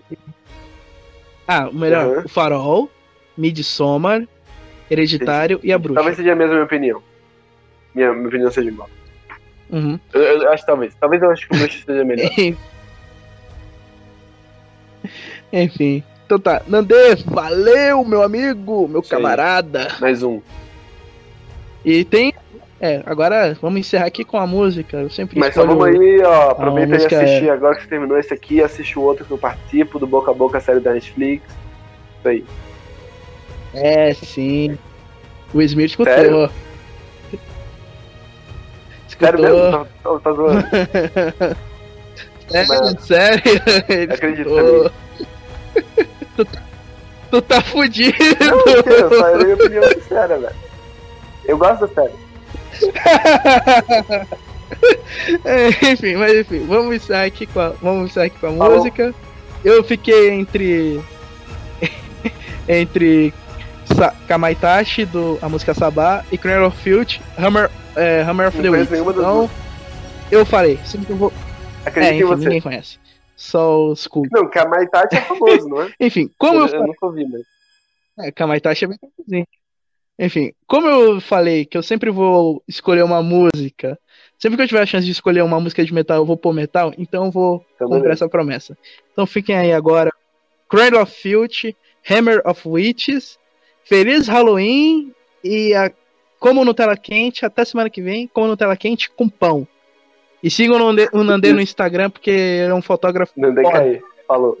Speaker 2: Ah, o melhor,
Speaker 3: Uhum.
Speaker 2: o Farol, Midsommar, Hereditário e a Bruxa.
Speaker 3: Talvez seja a mesma minha opinião. Minha, minha opinião seja igual.
Speaker 2: Uhum.
Speaker 3: Eu, eu acho que talvez. Talvez eu acho que o bruxa seja melhor. [LAUGHS]
Speaker 2: Enfim. Então tá. Nandê, valeu, meu amigo, meu
Speaker 3: aí.
Speaker 2: camarada.
Speaker 3: Mais um.
Speaker 2: E tem. É, agora vamos encerrar aqui com a música. Eu sempre
Speaker 3: Mas só vamos aí, ó. Aproveita e
Speaker 2: música é-
Speaker 3: assistir. Agora que você terminou esse aqui, assiste o outro que eu participo, do Boca a Boca, a série da Netflix. Isso aí.
Speaker 2: É, sim. O Smith escutou.
Speaker 3: Sério? Sério
Speaker 2: Escutou.
Speaker 3: mesmo? Tá, tá, tá zoando. [LAUGHS]
Speaker 2: É,
Speaker 3: Mas-
Speaker 2: sério. Ele
Speaker 3: Acredito
Speaker 2: escutou. tu, tá- tu tá fudido.
Speaker 3: Não, eu só era minha opinião sincera, velho. Eu gosto da série. [LAUGHS]
Speaker 2: É, enfim, mas enfim, vamos encerrar aqui com a, vamos encerrar aqui com a
Speaker 3: Falou.
Speaker 2: música. Eu fiquei entre. [LAUGHS] entre Sa Kamaitachi, do, a música Sabá, e Cradle of Filth, Hammer, é, Hammer of the
Speaker 3: das
Speaker 2: Então, eu falei, sempre que eu vou. É,
Speaker 3: Acredito
Speaker 2: enfim,
Speaker 3: em você.
Speaker 2: ninguém conhece. Só os cool.
Speaker 3: Não, Kamaitachi é famoso, não é? [LAUGHS]
Speaker 2: Enfim, como eu,
Speaker 3: eu, eu nunca ouvi, mas.
Speaker 2: É, Kamaitachi é bem famosinho. Enfim, como eu falei que eu sempre vou escolher uma música, sempre que eu tiver a chance de escolher uma música de metal, eu vou pôr metal, então eu vou
Speaker 3: Então,
Speaker 2: cumprir essa promessa. Então fiquem aí agora. Cradle of Filth, Hammer of Witches, Feliz Halloween e a Como Nutella Quente, até semana que vem, Como Nutella Quente com pão. E sigam o Nandê, Nandê no Instagram, porque ele é um fotógrafo Foda.
Speaker 3: cair. Falou.